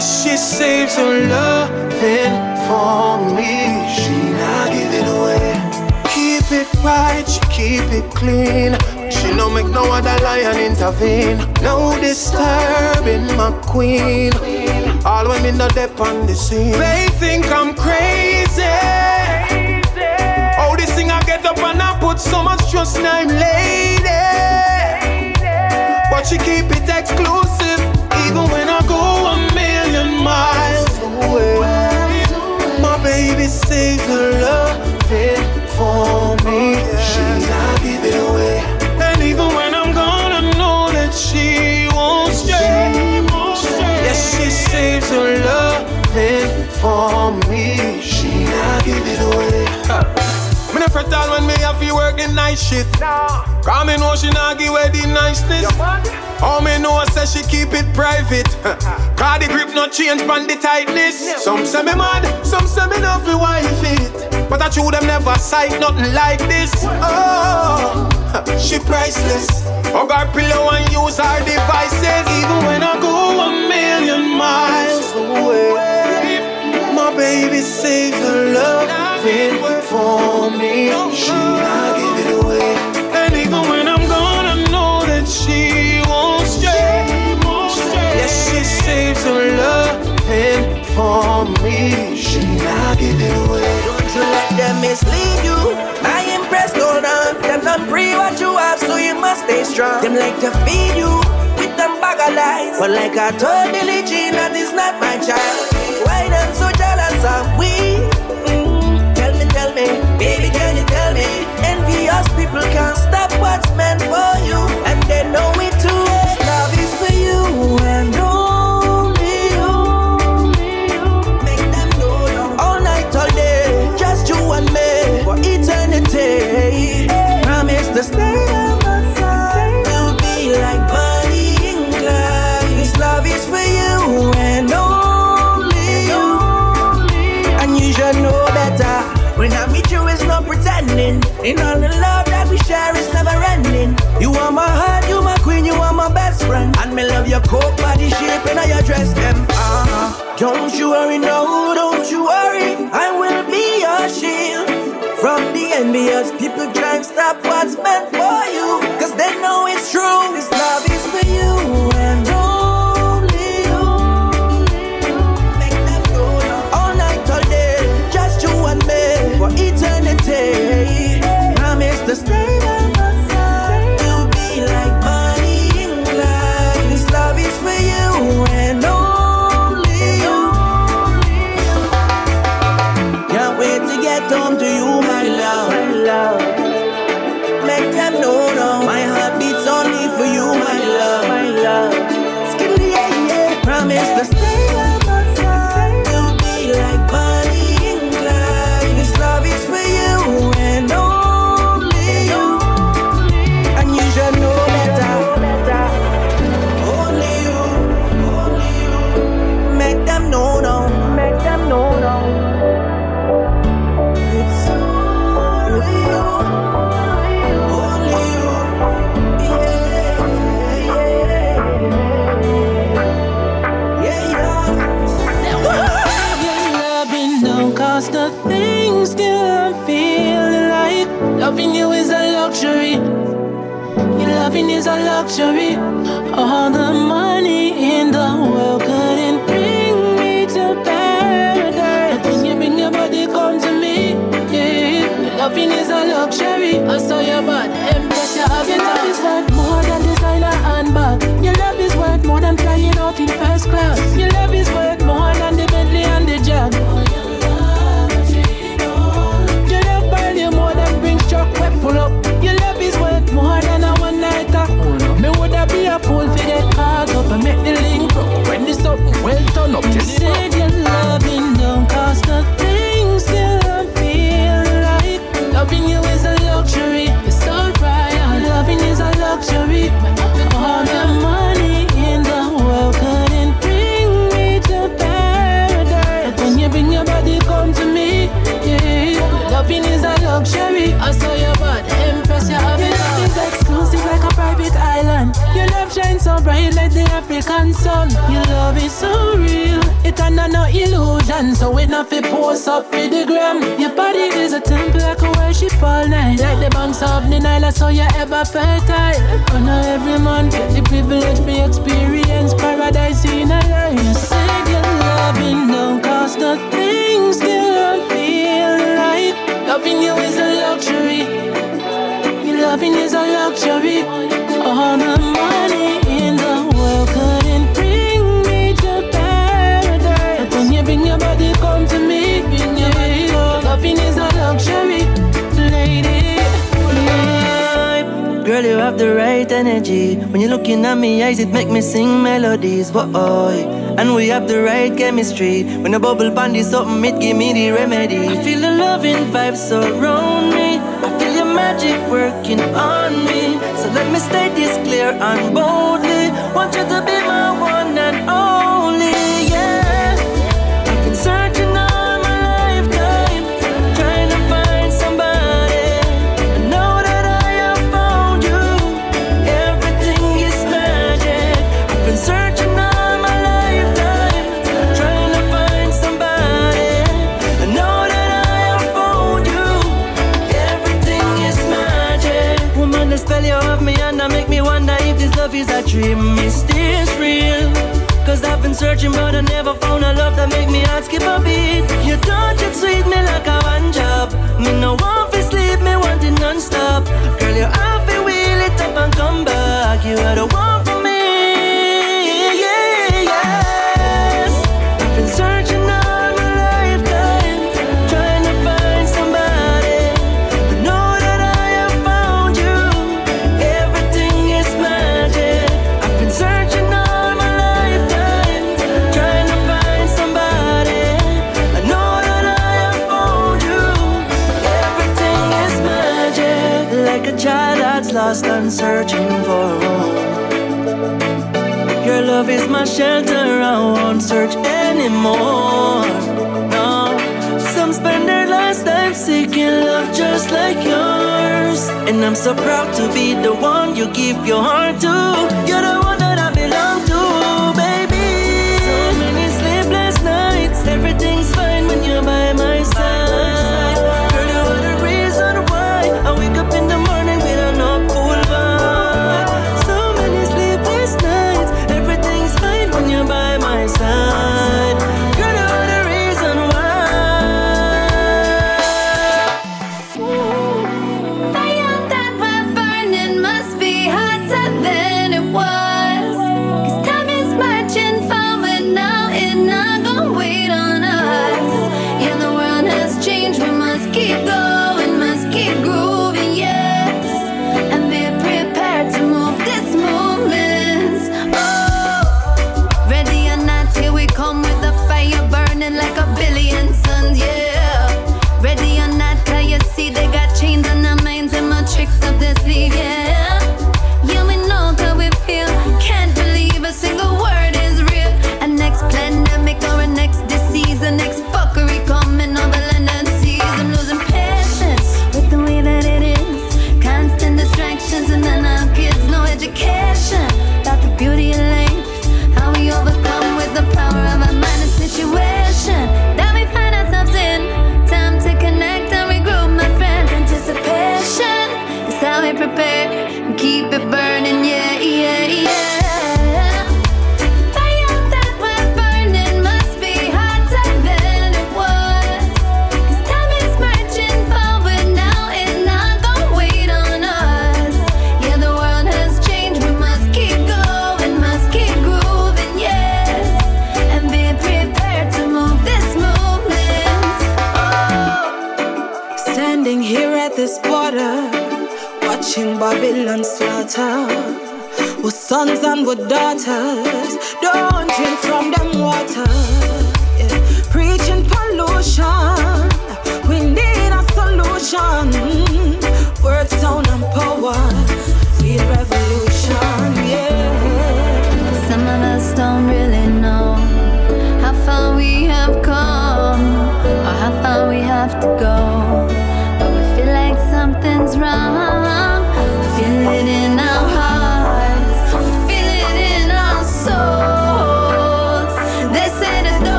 She saves her loving for me. She not give it away. Keep it right, she keep it clean. She no make no other lion intervene. No disturbing my queen. All women not dep on the scene. They think I'm crazy. Oh, this thing I get up and I put so much trust in I'm lady. But she keep it exclusive, even when I go miles away. My baby saves her loving for me. She not give it away. And even when I'm gone, I know that she won't stay. Yes, she saves her loving for me. She not give it away. Me no fret all when me have to work the night shift. Cause me know she not give away the niceness. All me know I say she keep it private. Cause the grip not change from the tightness. Some say me mad, some say me not fi wife it. But I true them never sight nothing like this. Oh, she priceless. Hug her pillow and use her devices. Even when I go a million miles away, my baby saves her loving for me. She not saves her loving for me. She not give it away. Don't you let them mislead you. I impressed all them. Them not free what you have, so you must stay strong. Them like to feed you with them bag of lies. But like I told Billie Jean, that is not my child. Why them so jealous of we? Mm, Tell me, tell me, baby, can you tell me? Envious people can't stop what's meant for you, and they know it To stay by my side. We'll be like Bonnie and Clyde. This love is for you and only you. And you should know better. When I meet you, it's no pretending. In all the love that we share, it's never ending. You are my heart, you my queen, you are my best friend. And me love your coat, body shape, and how you dress them. Uh-huh. Don't you worry, no, don't you worry. I will be your shield. From the envious people try and stop what's meant for you. Loving is a luxury. All the up, well done up. You said your loving don't cost a thing, still I feel like loving you is a luxury. It's alright, loving is a luxury. All the money in the world couldn't bring me to paradise. When you bring your body, come to me. Yeah, loving is a luxury. I saw your body, impress your have it. It's exclusive like a private island. Your love shines so bright like the African sun. Your love is so real, it under no illusion. So it not fi post up for the gram. Your body is a temple I can worship all night. Like the banks of the Nile, I saw you ever fertile. I know every man get the privilege to experience paradise in a life. You said your loving don't cost a thing, still I feel like loving you is a luxury. Your loving is a luxury. All the money Girl, you have the right energy. When you're looking at me eyes, it make me sing melodies. Boy, and we have the right chemistry. When the bubble band is something, it give me the remedy. I feel the loving vibes surround me. I feel your magic working on me. So let me state this clear and boldly. Want you to be my one is a dream. Is this real? Cause I've been searching but I never found a love that make me heart skip a beat. You touch it sweet me like a one job. Me no want to sleep, me want it non-stop. Girl, you have to wheel it up and come back. You are the one for searching for home. Your love is my shelter, I won't search anymore. No, some spend their lifetime seeking love just like yours. And I'm so proud to be the one you give your heart to. You're the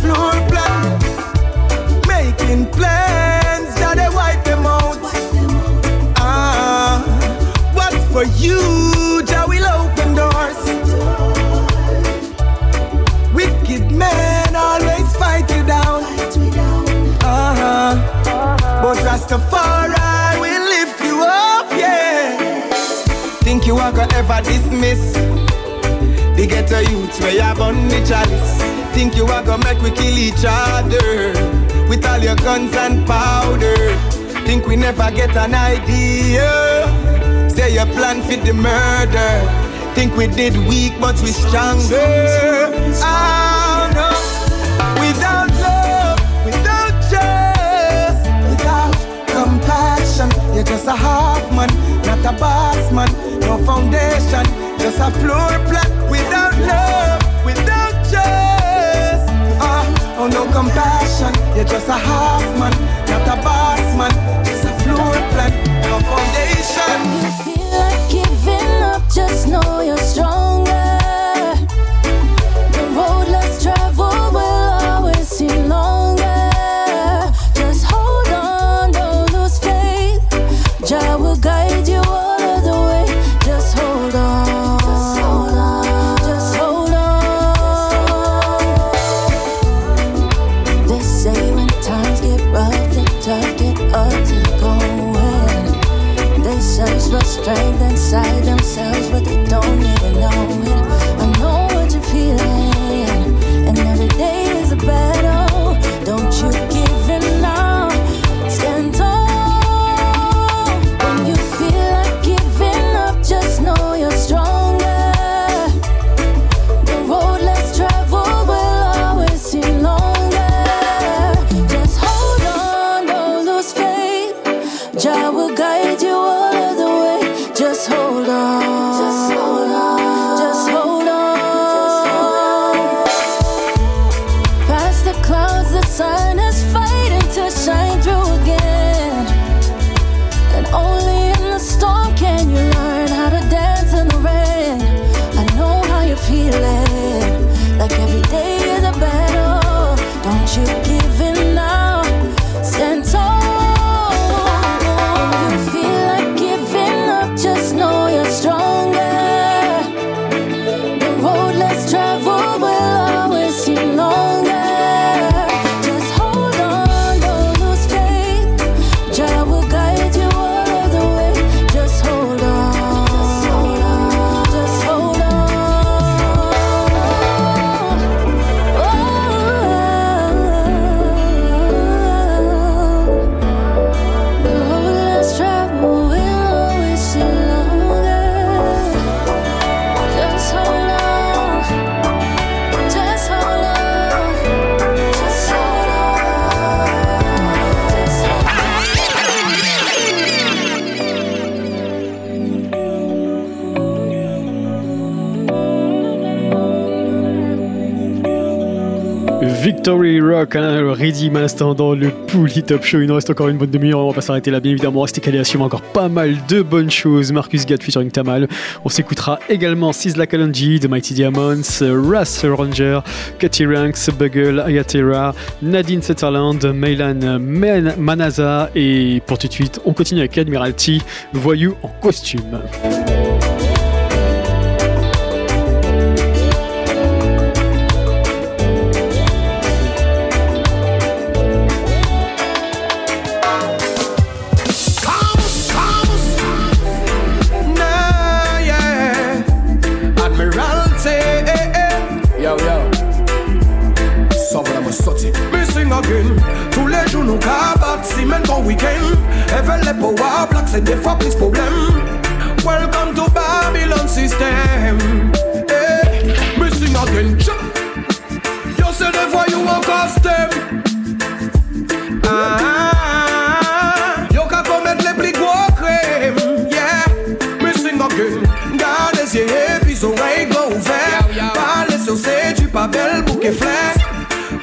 floor plan. Making plans, now they wipe them out. Ah, what for you, Jah will open doors. Wicked men always fight you down. Uh-huh. But Rastafari will lift you up, yeah. Think you are gonna ever dismiss the ghetto youths? where you're born the chalice think you are gonna make we kill each other with all your guns and powder. Think we never get an idea. Say your plan fit the murder. Think we did weak, but we stronger. Oh no, without love, without trust, without compassion, you're just a half man, not a boss man, no foundation, just a floor plan. Without love. Oh, no compassion. You're just a half man, not a boss man. Just a floor plan, no foundation. If you feel like giving up, just know you're strong. Victory Rock, hein, le instant dans le Pouli Top Show. Il nous reste encore une bonne demi-heure, on va pas s'arrêter là, bien évidemment. Restez calés à encore pas mal de bonnes choses. Marcus Gatt featuring Tamal. On s'écoutera également Sizzla Kalonji, The Mighty Diamonds, Russ Ranger, Katy Ranks, Bugle, Ayatera, Nadine Sutherland, Meylan Manaza. Et pour tout de suite, on continue avec Admiralty, voyou en costume. Les power blacks, c'est des fois plus problème. Welcome to Babylon system. Hey, missing again. Yo, c'est des voyous en costume. Ah, yo qu'à commettre les plus gros crimes. Yeah, missing again. Garde les yeux et puis oreilles gros ouverts. Parler sur ces du pas belle bouquet flair.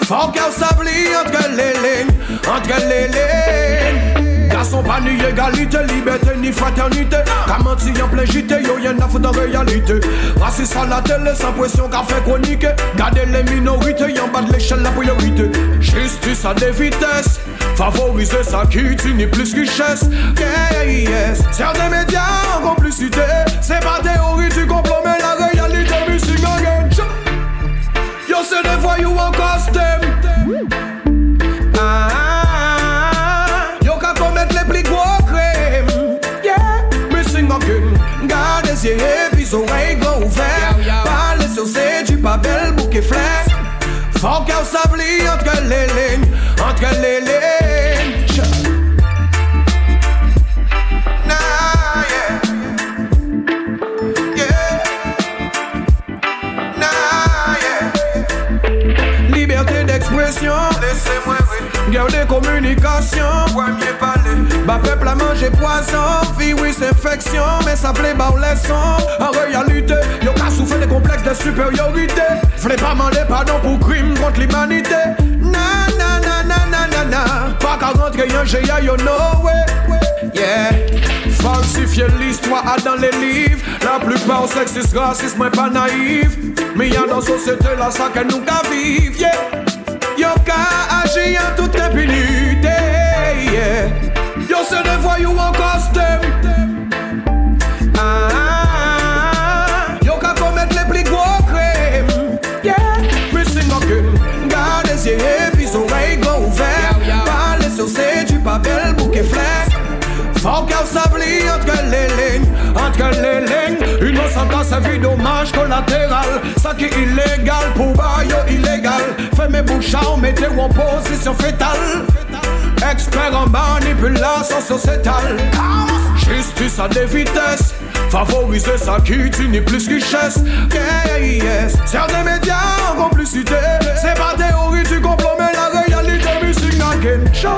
Faut qu'elle s'ablie entre les lignes, entre les lignes. Pas ni égalité, liberté ni fraternité. T'as menti en plein JT, yo y'en a foutu en réalité. Raciste à la télé, sans pression qu'a fait chronique. Gardez les minorités, y'en bas de l'échelle la priorité. Justice à des vitesses. Favoriser sa qui ni plus richesse. Yeah, yes. Certains médias en complicité. C'est pas théorie du complot, la réalité, missing again. Yo, c'est des voyous en costume. Garde les yeux et puis oreilles gros ouverts. Parler sur ces du pas belle bouquet flair. Faut qu'elle s'ablie entre les lignes, entre les lignes. Cha. Nah, yeah. Yeah. Nah, yeah. Liberté d'expression, laissez-moi Guerre de communication, ouais mieux Bah peuple a mangé poison, virus, infection, mais ça plaît bas leçon. En réalité, yo qu'à souffrir des complexes de supériorité. V'lez pas demander pardon pour crime contre l'humanité. Na na na na na na na. Pas qu'à rentrer un GIA, yo no way. Yeah. Falsifier l'histoire dans les livres. La plupart sexistes, racistes, mais pas naïfs. Mais y'a dans société là ça que nous qu'à vivre. Yeah. Yo ka agi en toute impunité. Yo c'est des voyous en costume ah, Yo ka commettre les plus gros crimes yeah. Missing again Garde les yeux et puis oreilles gros ouverts Parler sur ces du pas belle bouquet flair faut qu'elle s'ablie entre les lignes, entre les lignes. Innocent dans sa vie, dommage collatéral. Ça qui est illégal pour bail illégal. Fais mes bouches à mettez en position fétale. Expert en manipulation sociétale. Justice à des vitesses. Favoriser sa ni plus richesse. Yeah, yes. Certains médias en complicité. C'est pas théorie du complot, mais la réalité missing again. Yo,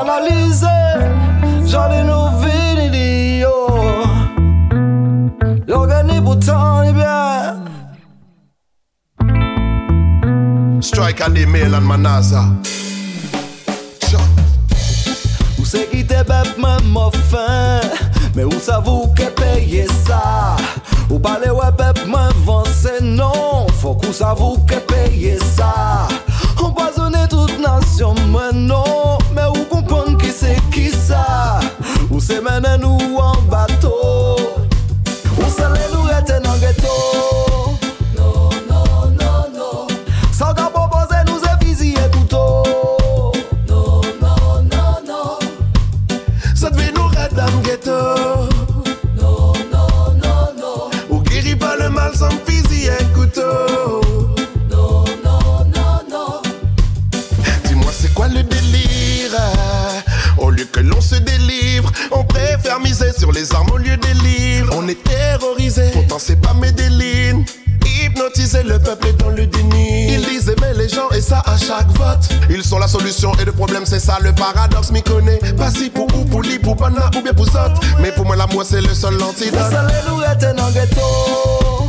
analyser genre de nos vidéos. L'organe pourtant est bien. Strike à l'email en manaza. Où c'est qui te bête même au fin? Mais où ça vous que payez ça? Ou parlez ouais bête même avancé? Non, faut que ça vous que payez ça. Empoisonner toute nation, mais non, mais où c'est qui ça Ou c'est mener nous en bateau chaque vote. Ils sont la solution et le problème, c'est ça le paradoxe. M'y connaît, pas si pour ou pour li, pour bana ou bien pour. Mais pour moi, l'amour, c'est le seul antidote. Ghetto.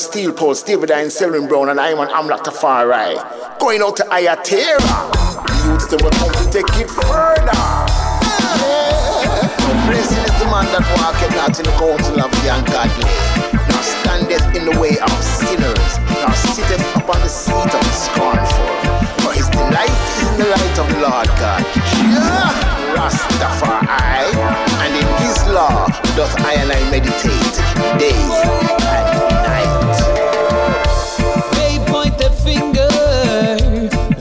Steel David and Selwyn Brown, and I'm on Amlak Tafari. Going out to Ayatera. Youths that will come to take it further. Yeah. Blessing is the man that walketh not in the counsel of the ungodly, nor standeth in the way of sinners, nor sitteth upon the seat of the scornful. For his delight is in the light of the Lord God. Yeah. Rastafari, law doth I and I meditate day and night. They point the finger,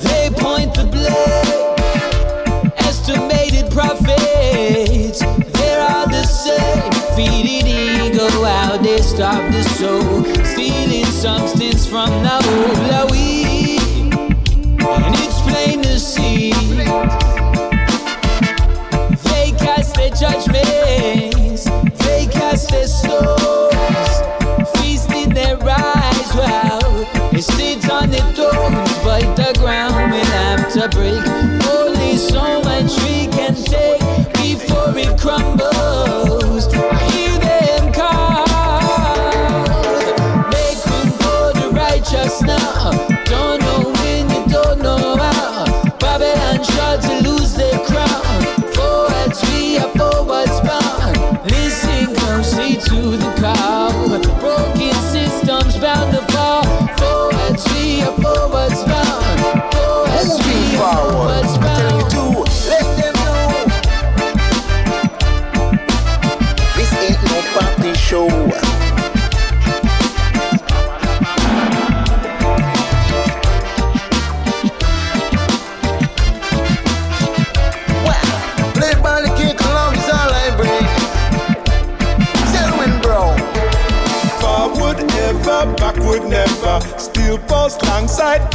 they point the blame. Estimated profits, they're all the same. Feeding ego how they starve the soul. Stealing substance from the whole to break. Only so much we can take before it crumbles.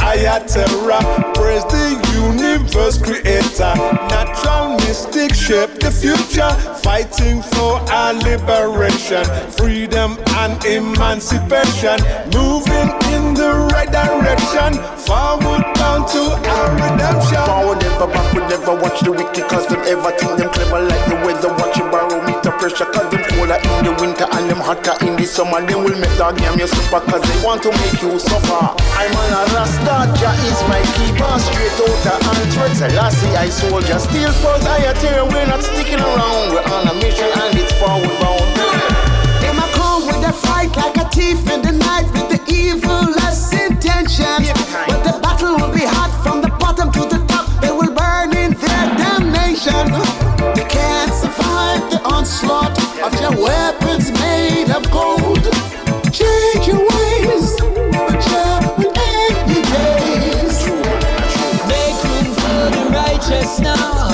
Alongside Ayatera. Praise the universe creator. Natural mystic shape the future. Fighting for our liberation, freedom and emancipation. Moving in the right direction. Forward bound to our redemption. Forward never back, we never. Watch the wicked cause them ever think them clever like the weather. Watch your barometer pressure cause them colder in the winter and them hotter in the summer. They will make dog yam your super cause they want to make you suffer. I'm on a Rasta, Jah is my keeper. Straight out of Antwerp, Selassie, I soldier. Still pulse, I tear, we're not sticking around. We're on a mission and it's forward bound. Them a come with a fight like a thief in the night with the intentions. But the battle will be hot from the bottom to the top. They will burn in their damnation. They can't survive the onslaught of your weapons made of gold. Change your ways, but will end your days. Make room for the righteous now.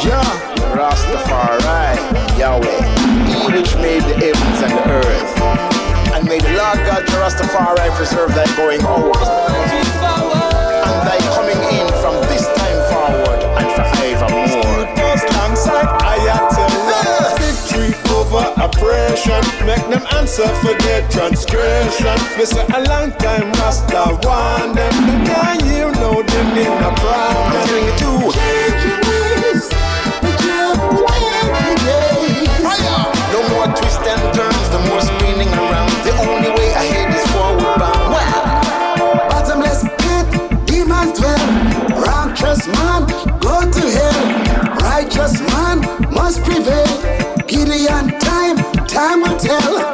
Jah, Rastafari, Yahweh, He which made the heavens and the earth. And may the Lord God Rastafari preserve thy going out and thy coming in from this time forward and forevermore. Alongside Ayatollah. Victory over oppression. Make them answer for their transgression. We say a long time Rasta want them. Them can't hear no them in a problem. I'm telling you Righteous man, go to hell. Righteous man must prevail. Gideon time, time will tell.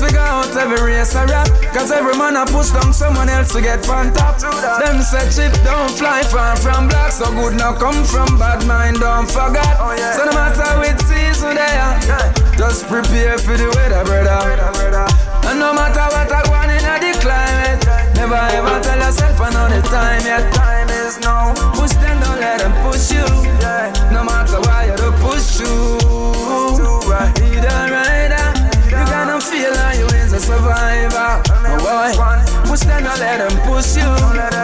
Figure out every race a rap. Cause every man a push down someone else to get on top. Them say chip don't fly far from black. So good now come from bad mind, don't forget. Oh, so no matter which season they are, just prepare for the weather, brother. And no matter what I want in the climate, never ever tell yourself another time yet. Time is now. Push them, don't let them push you. No matter why you don't push you. Either rider, a survivor. Oh boy, push them, don't let them push you.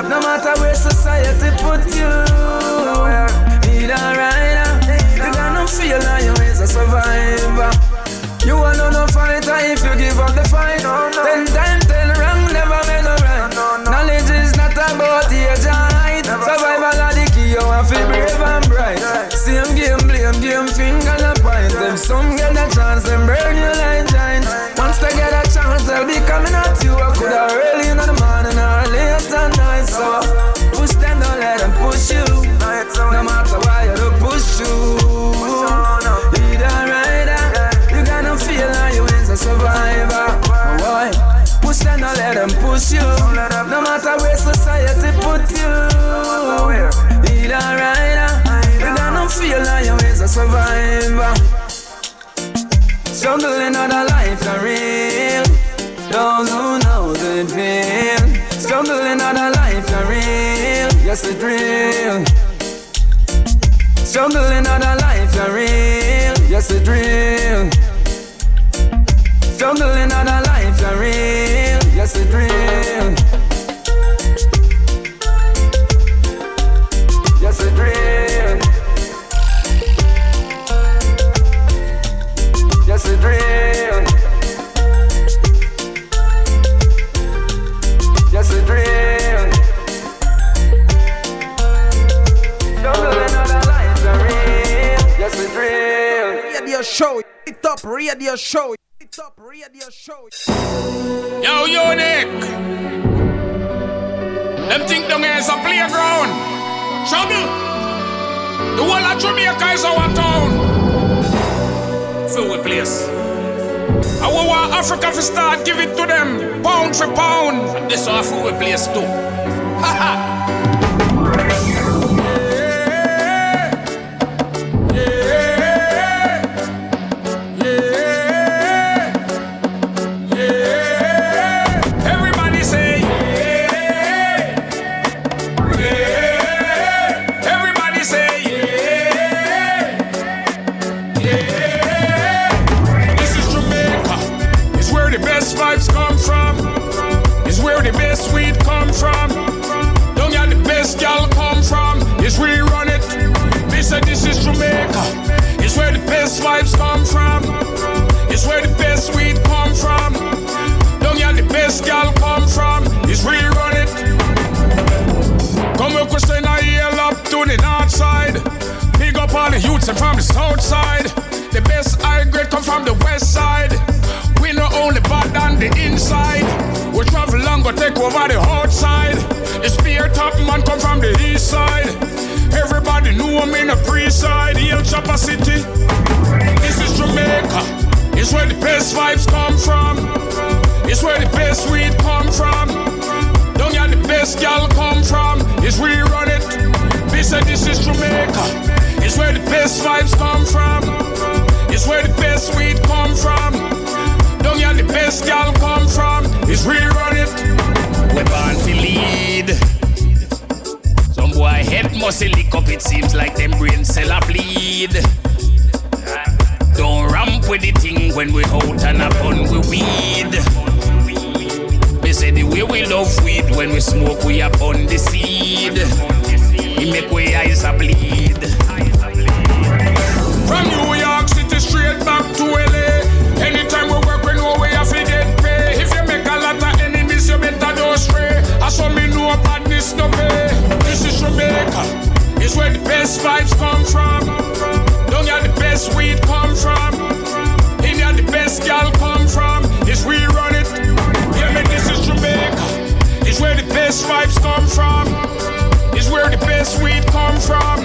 No matter where society put you. Either rider, you gotta feel like you is a survivor. You are not no fighter if you give up the fight. Ten times ten wrong, never made a right. Knowledge is not about age and height. Survival of the key, you have to be brave and bright. Same game, blame game, finger and point. If some get a chance, them burn you like giants. Once they get a chance, they'll be coming at you. I could have early in the morning or late at night. So push them, don't let them push you. No matter why you push you. Either rider, you gotta feel like you is a survivor. Boy, push them, don't let them push you. No matter where society put you. Either rider, you gotta feel like you is a survivor. Struggling on a life for real. Those who know the feel. Struggling on a life for real. Yes, it's real. Struggling on a life for real. Yes, it's real. Struggling on a life for real. Yes, it's real. Show, it up radio show, it up radio show. Yo, Unique. Them think down here is a playground. Trouble. The whole of Jamaica is our town. Fill with place. I want Africa to start give it to them pound for pound. And this our full place too. Ha ha. Best weed come from. Don't get the best gal come from. It's you run it. They said this is Jamaica. It's where the best vibes come from. It's where the best weed come from. Don't get the best gal come from. It's you run it. Come we could send a yell up to the north side. Big up all the youths and from the south side. The best high grade come from the west side. We not only bad on the inside. We travel long, go take over the outside. The spear top man come from the east side. Everybody knew I'm in the pre-side. El Chopper City. This is Jamaica. It's where the best vibes come from. It's where the best weed come from. Don't get the best gal come from. It's you run it. They said this is Jamaica. It's where the best vibes come from. It's where the best weed come from. Don't the best gal come from. is where you run it. We're born to lead. Some boy head must lick up. It seems like them brain cell a bleed. Don't ramp with the thing when we out and upon we weed. Me say the way we love weed when we smoke we upon the seed. It make we eyes a bleed. From New York City straight back to LA. It's where the best vibes come from. Don't get the best weed come from. India the best gal come from. It's we run it. Yeah, man, this is Jamaica. It's where the best vibes come from. It's where the best weed come from.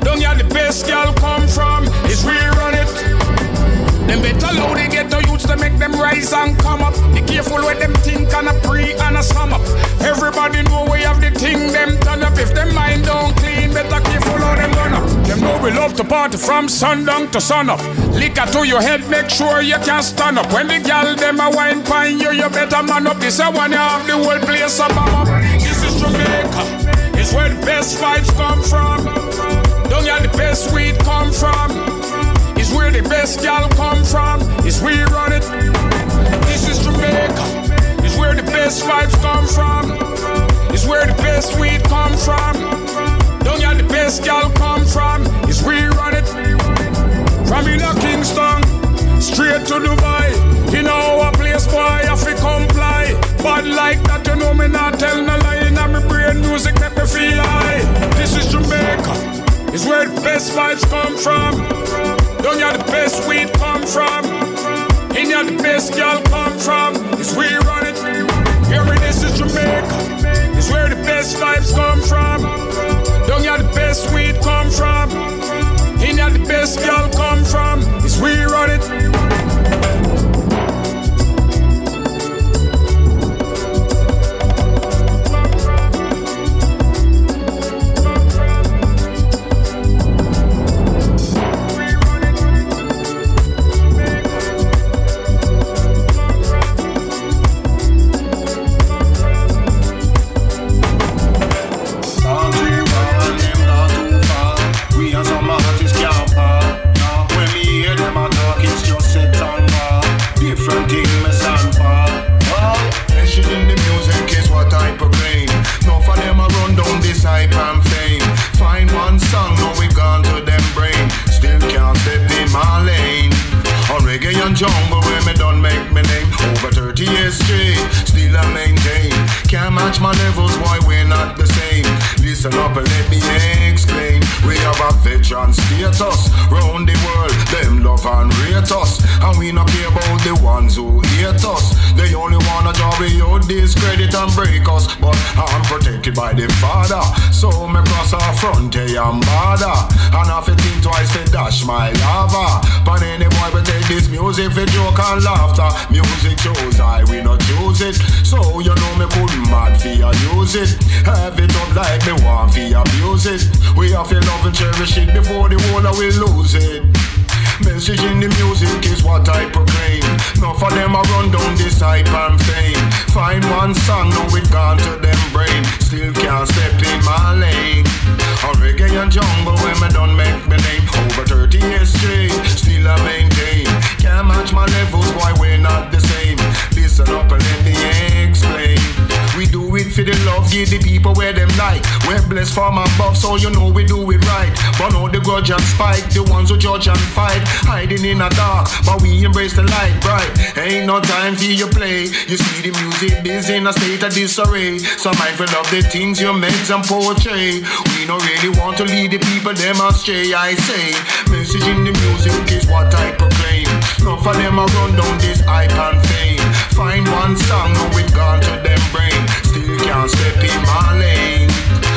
Don't get the best gal come from. It's we run it. Them better load they get the youths to make them rise and come up. Be careful with them think and a pre and a sum up. Everybody know we have the thing them turn up. If them mind don't clean, better careful how them run up. Them know we love to party from sundown to sun up. Liquor to your head, make sure you can stand up. When the gal them a wine pine you, you better man up. This a one you have the whole place a bomb up. This is Jamaica. It's where the best vibes come from. Don't you the best weed come from? It's where the best gal come from. It's we run it. This is Jamaica. It's where the best vibes come from. It's where the best weed come from. You the gal come from? It's we run it. From in a Kingston, straight to Dubai. In our place, boy, I fi comply. But like that, you know me not tell no lie. In my brain, music make me feel high. This is Jamaica. It's where the best vibes come from. Don't you the best weed come from? In you the best girl come from. It's we run it. Hear me, this is Jamaica. It's where the best vibes come from. Don't the best weed come from? In the best girl come from. It's we run it. By the father. So me cross our frontier and border And I fi think twice to dash my lava But any boy we take this music for joke and laughter. Music chose I, we not choose it. So you know me couldn't mad for you use it Have it up like me want for abuse it We have to love and cherish it before the whole we lose it Message in the music is what I proclaim. Enough of them a run down this hype and fame. Find one song, now it gone to them brain. Still can't step in my lane. A reggae and jungle when me done make me name. Over 30 years straight, still I maintain. Can't match my levels, why we're not the same. Listen up and let me explain. We do it for the love, give the people where them like. We're blessed from above, so you know we do it right. But no the grudge and spite, the ones who judge and fight, hiding in the dark, but we embrace the light bright. Ain't no time for you play. You see the music biz in a state of disarray. So mindful of the things you meds and portray. We don't really want to lead the people them astray. I say, message in the music is what I proclaim. Enough of them a run down this and fame. Find one song, now it gone to them brain. Still can't step in my lane.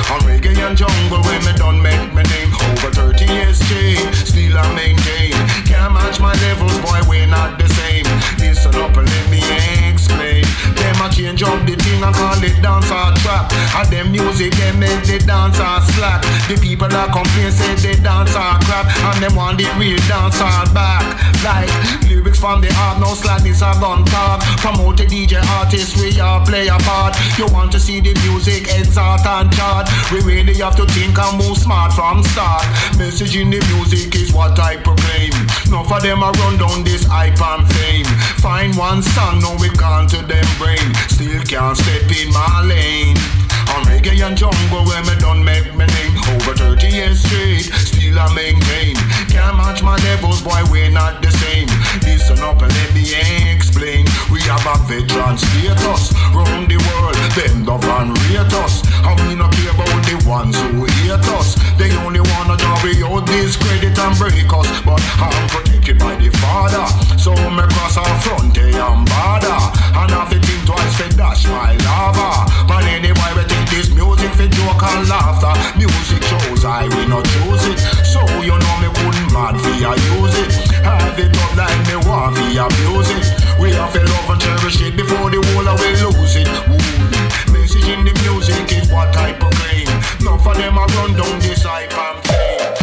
On reggae and jungle where me done make my name Over 30 years straight, still I maintain Can't match my levels, boy, we're not the same Listen up and let me explain. Them a change up the thing and call it dance or trap. And them music, them make the dance or slack The people that complain say they dance or crap. And them want the real dance or back. Like lyrics from the heart, no slackness or gun talk. Promote the DJ artist, we all play a part. You want to see the music, out and chart. We really have to think and move smart from start. Message in the music is what I proclaim. Enough of them a run down this hype and fame Find one song, now we gone to them brain. Still can't step in my lane. On reggae and jungle where me done make me name Over 30 years straight, still I maintain Can't match my levels, boy, we're not the same. Listen up and let me explain. We have a veteran status Round the world, them love and rate us. And we not care about the ones who hate us. They only wanna we out discredit and break us. But I'm protected by the father So me cross our frontier and border. And I fi think twice fi dash my lava. But anyway we take this music for joke and laughter. Music shows I will not choose it. So you know me wouldn't mad for ya use it. Have it up like me want for abuse it. We have to love and cherish it before the whole away lose it. Ooh. Message in the music is what I proclaim. None of them are run down this hype and fame.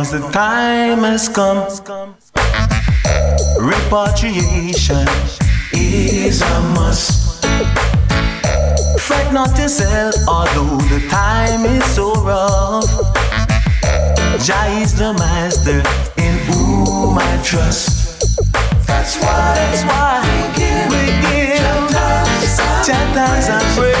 Cause the time has come. Repatriation is a must. Fret not yourself, although the time is so rough. Jah is the master in whom I trust. That's why, That's why we give, we give. Jah thanks and praise.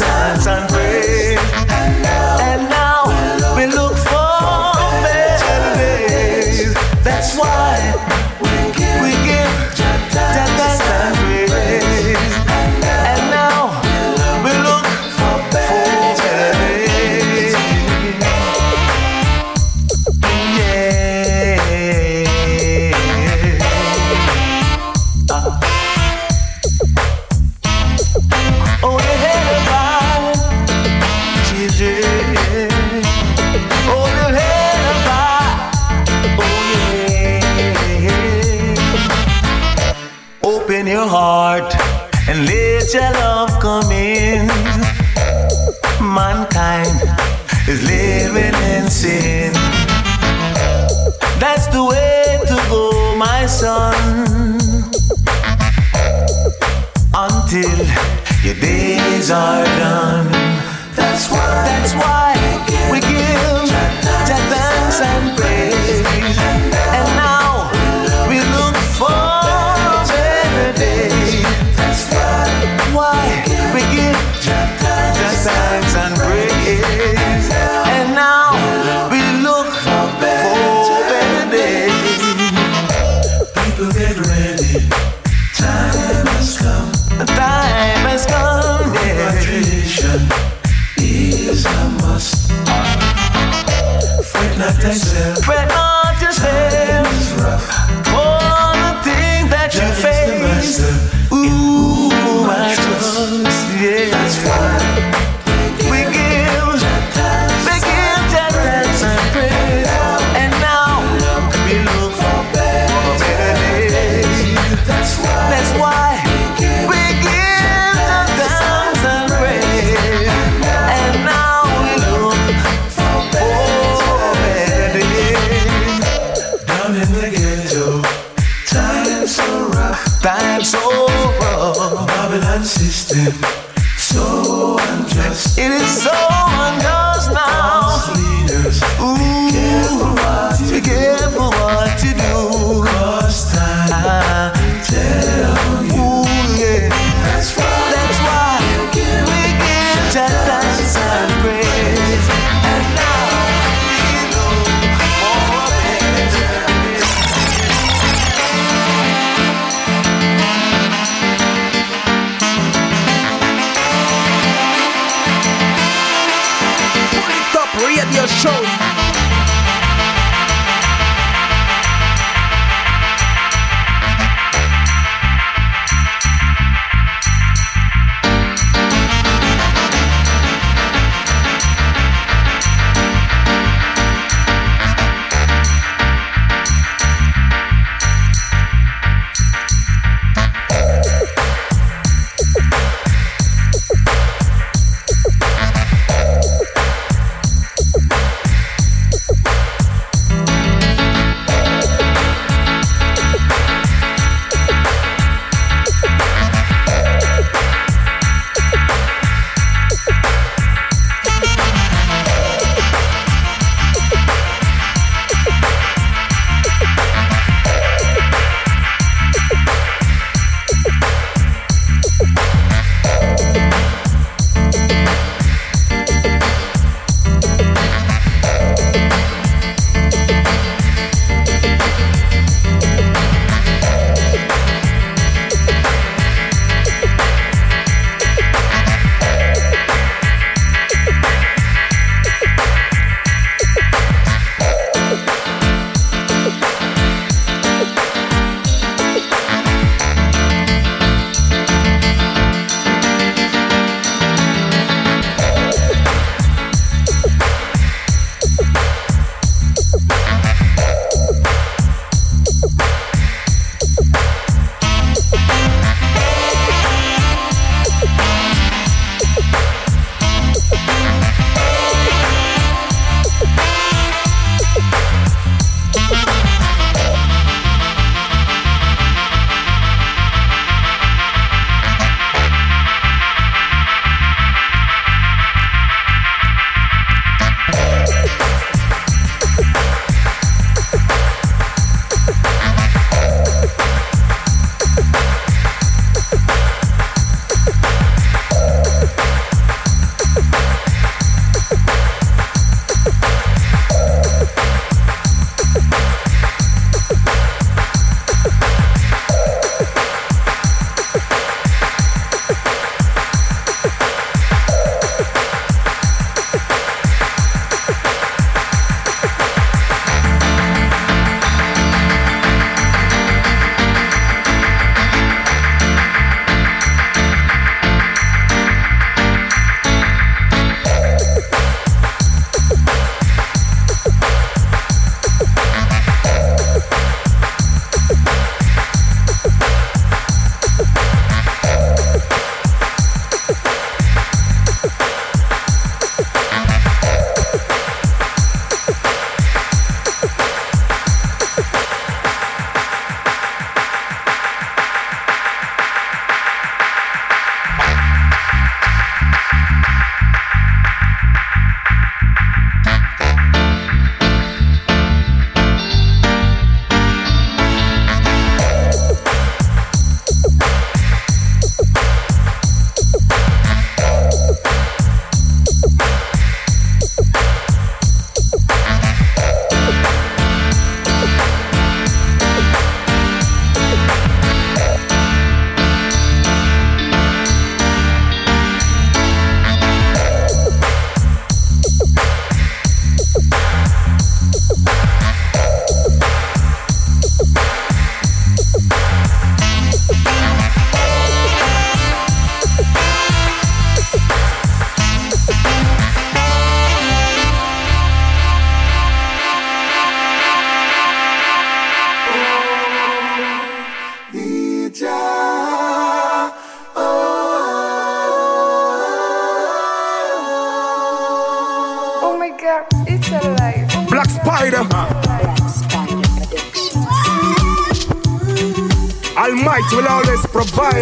sun, sun,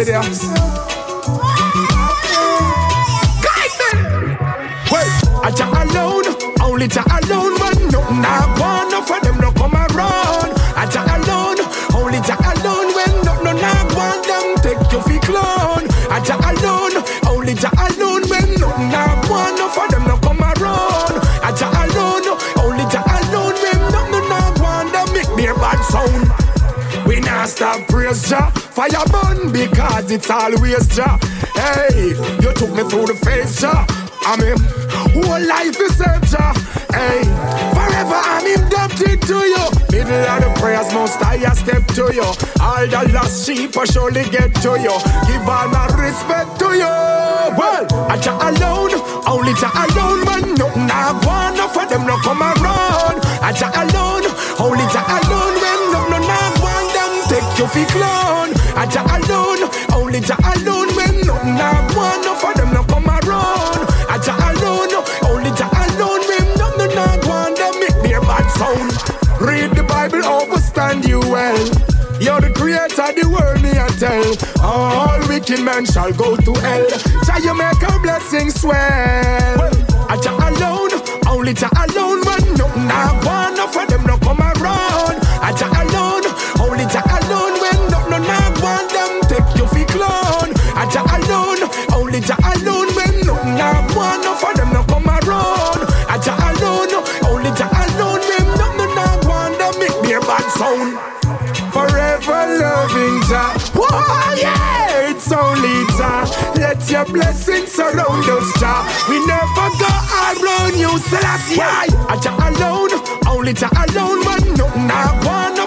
idea. cause it's always Jah. Hey, you took me through the face, Jah. I'm him. Whole life is saved, Jah. Hey, forever I'm indebted to you. Middle of the prayers, most I step to you. All the lost sheep I surely get to you. Give man shall go to hell. Try you make our blessing swell. I Jah alone, only Jah alone, when nothing I want. Blessings surround us, Jah. We never go around you, Selassie. I Jah alone, only Jah alone, man. No, nah, one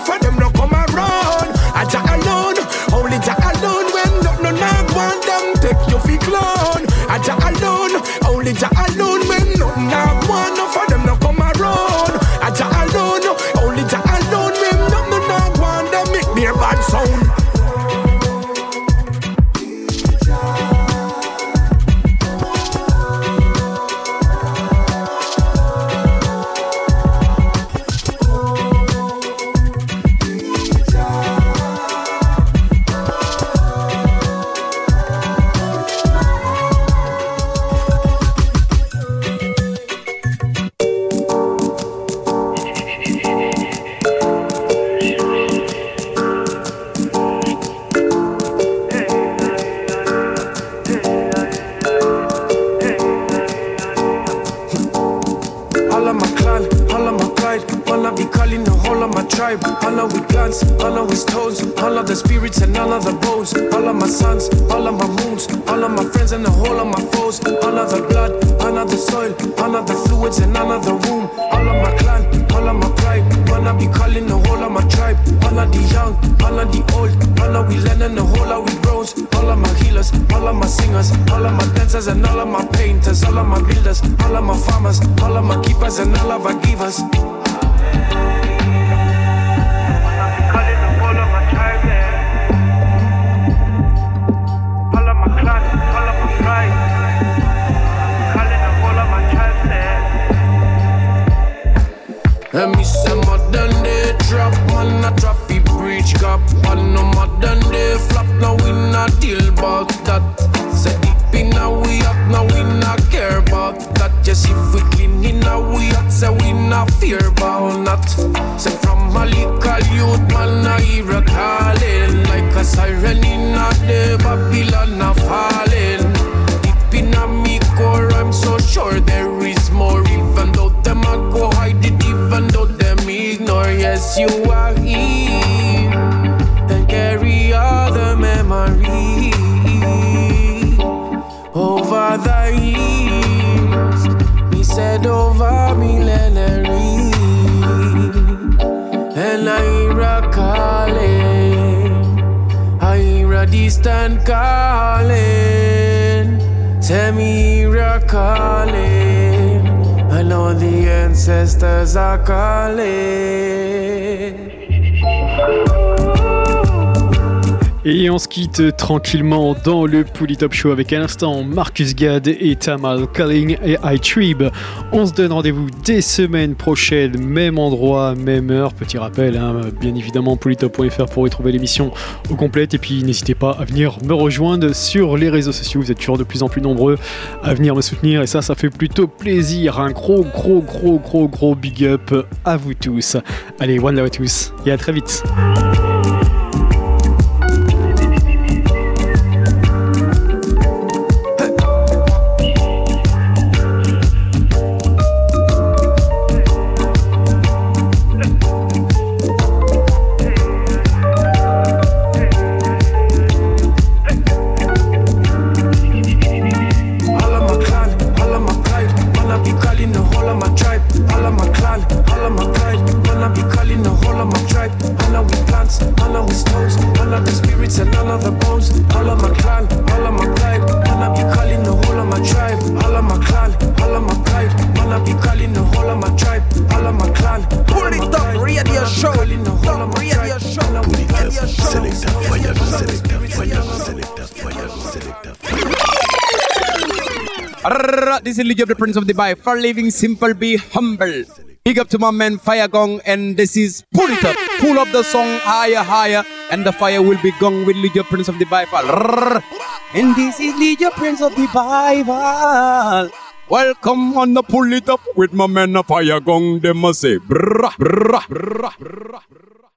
all of the boats, all of my sons, all of my moons, all of my friends in the whole tranquillement dans le Pouli Top Show avec à l'instant Marcus Gad et Tamal Culling et iTrib. On se donne rendez-vous des semaines prochaines, même endroit, même heure. Petit rappel, hein, bien évidemment, polytop.fr pour retrouver l'émission au complète. Et puis n'hésitez pas à venir me rejoindre sur les réseaux sociaux. Vous êtes toujours de plus en plus nombreux à venir me soutenir et ça, ça fait plutôt plaisir. Un gros, gros, gros, gros, gros big up à vous tous. Allez, one love à tous et à très vite. Arrrrrrr, This is Lee of the Prince of Dubai. For living simple, be humble. Big up to my man Fire Gong, and this is Pull It Up. Pull up the song higher, higher, and the fire will be gone with of Prince of the Bible. And this is of Prince of the Bible. Welcome on the Pull It Up with my man Fire Gong. Them must say, brrrah, brrrah, brrrah, brrrah.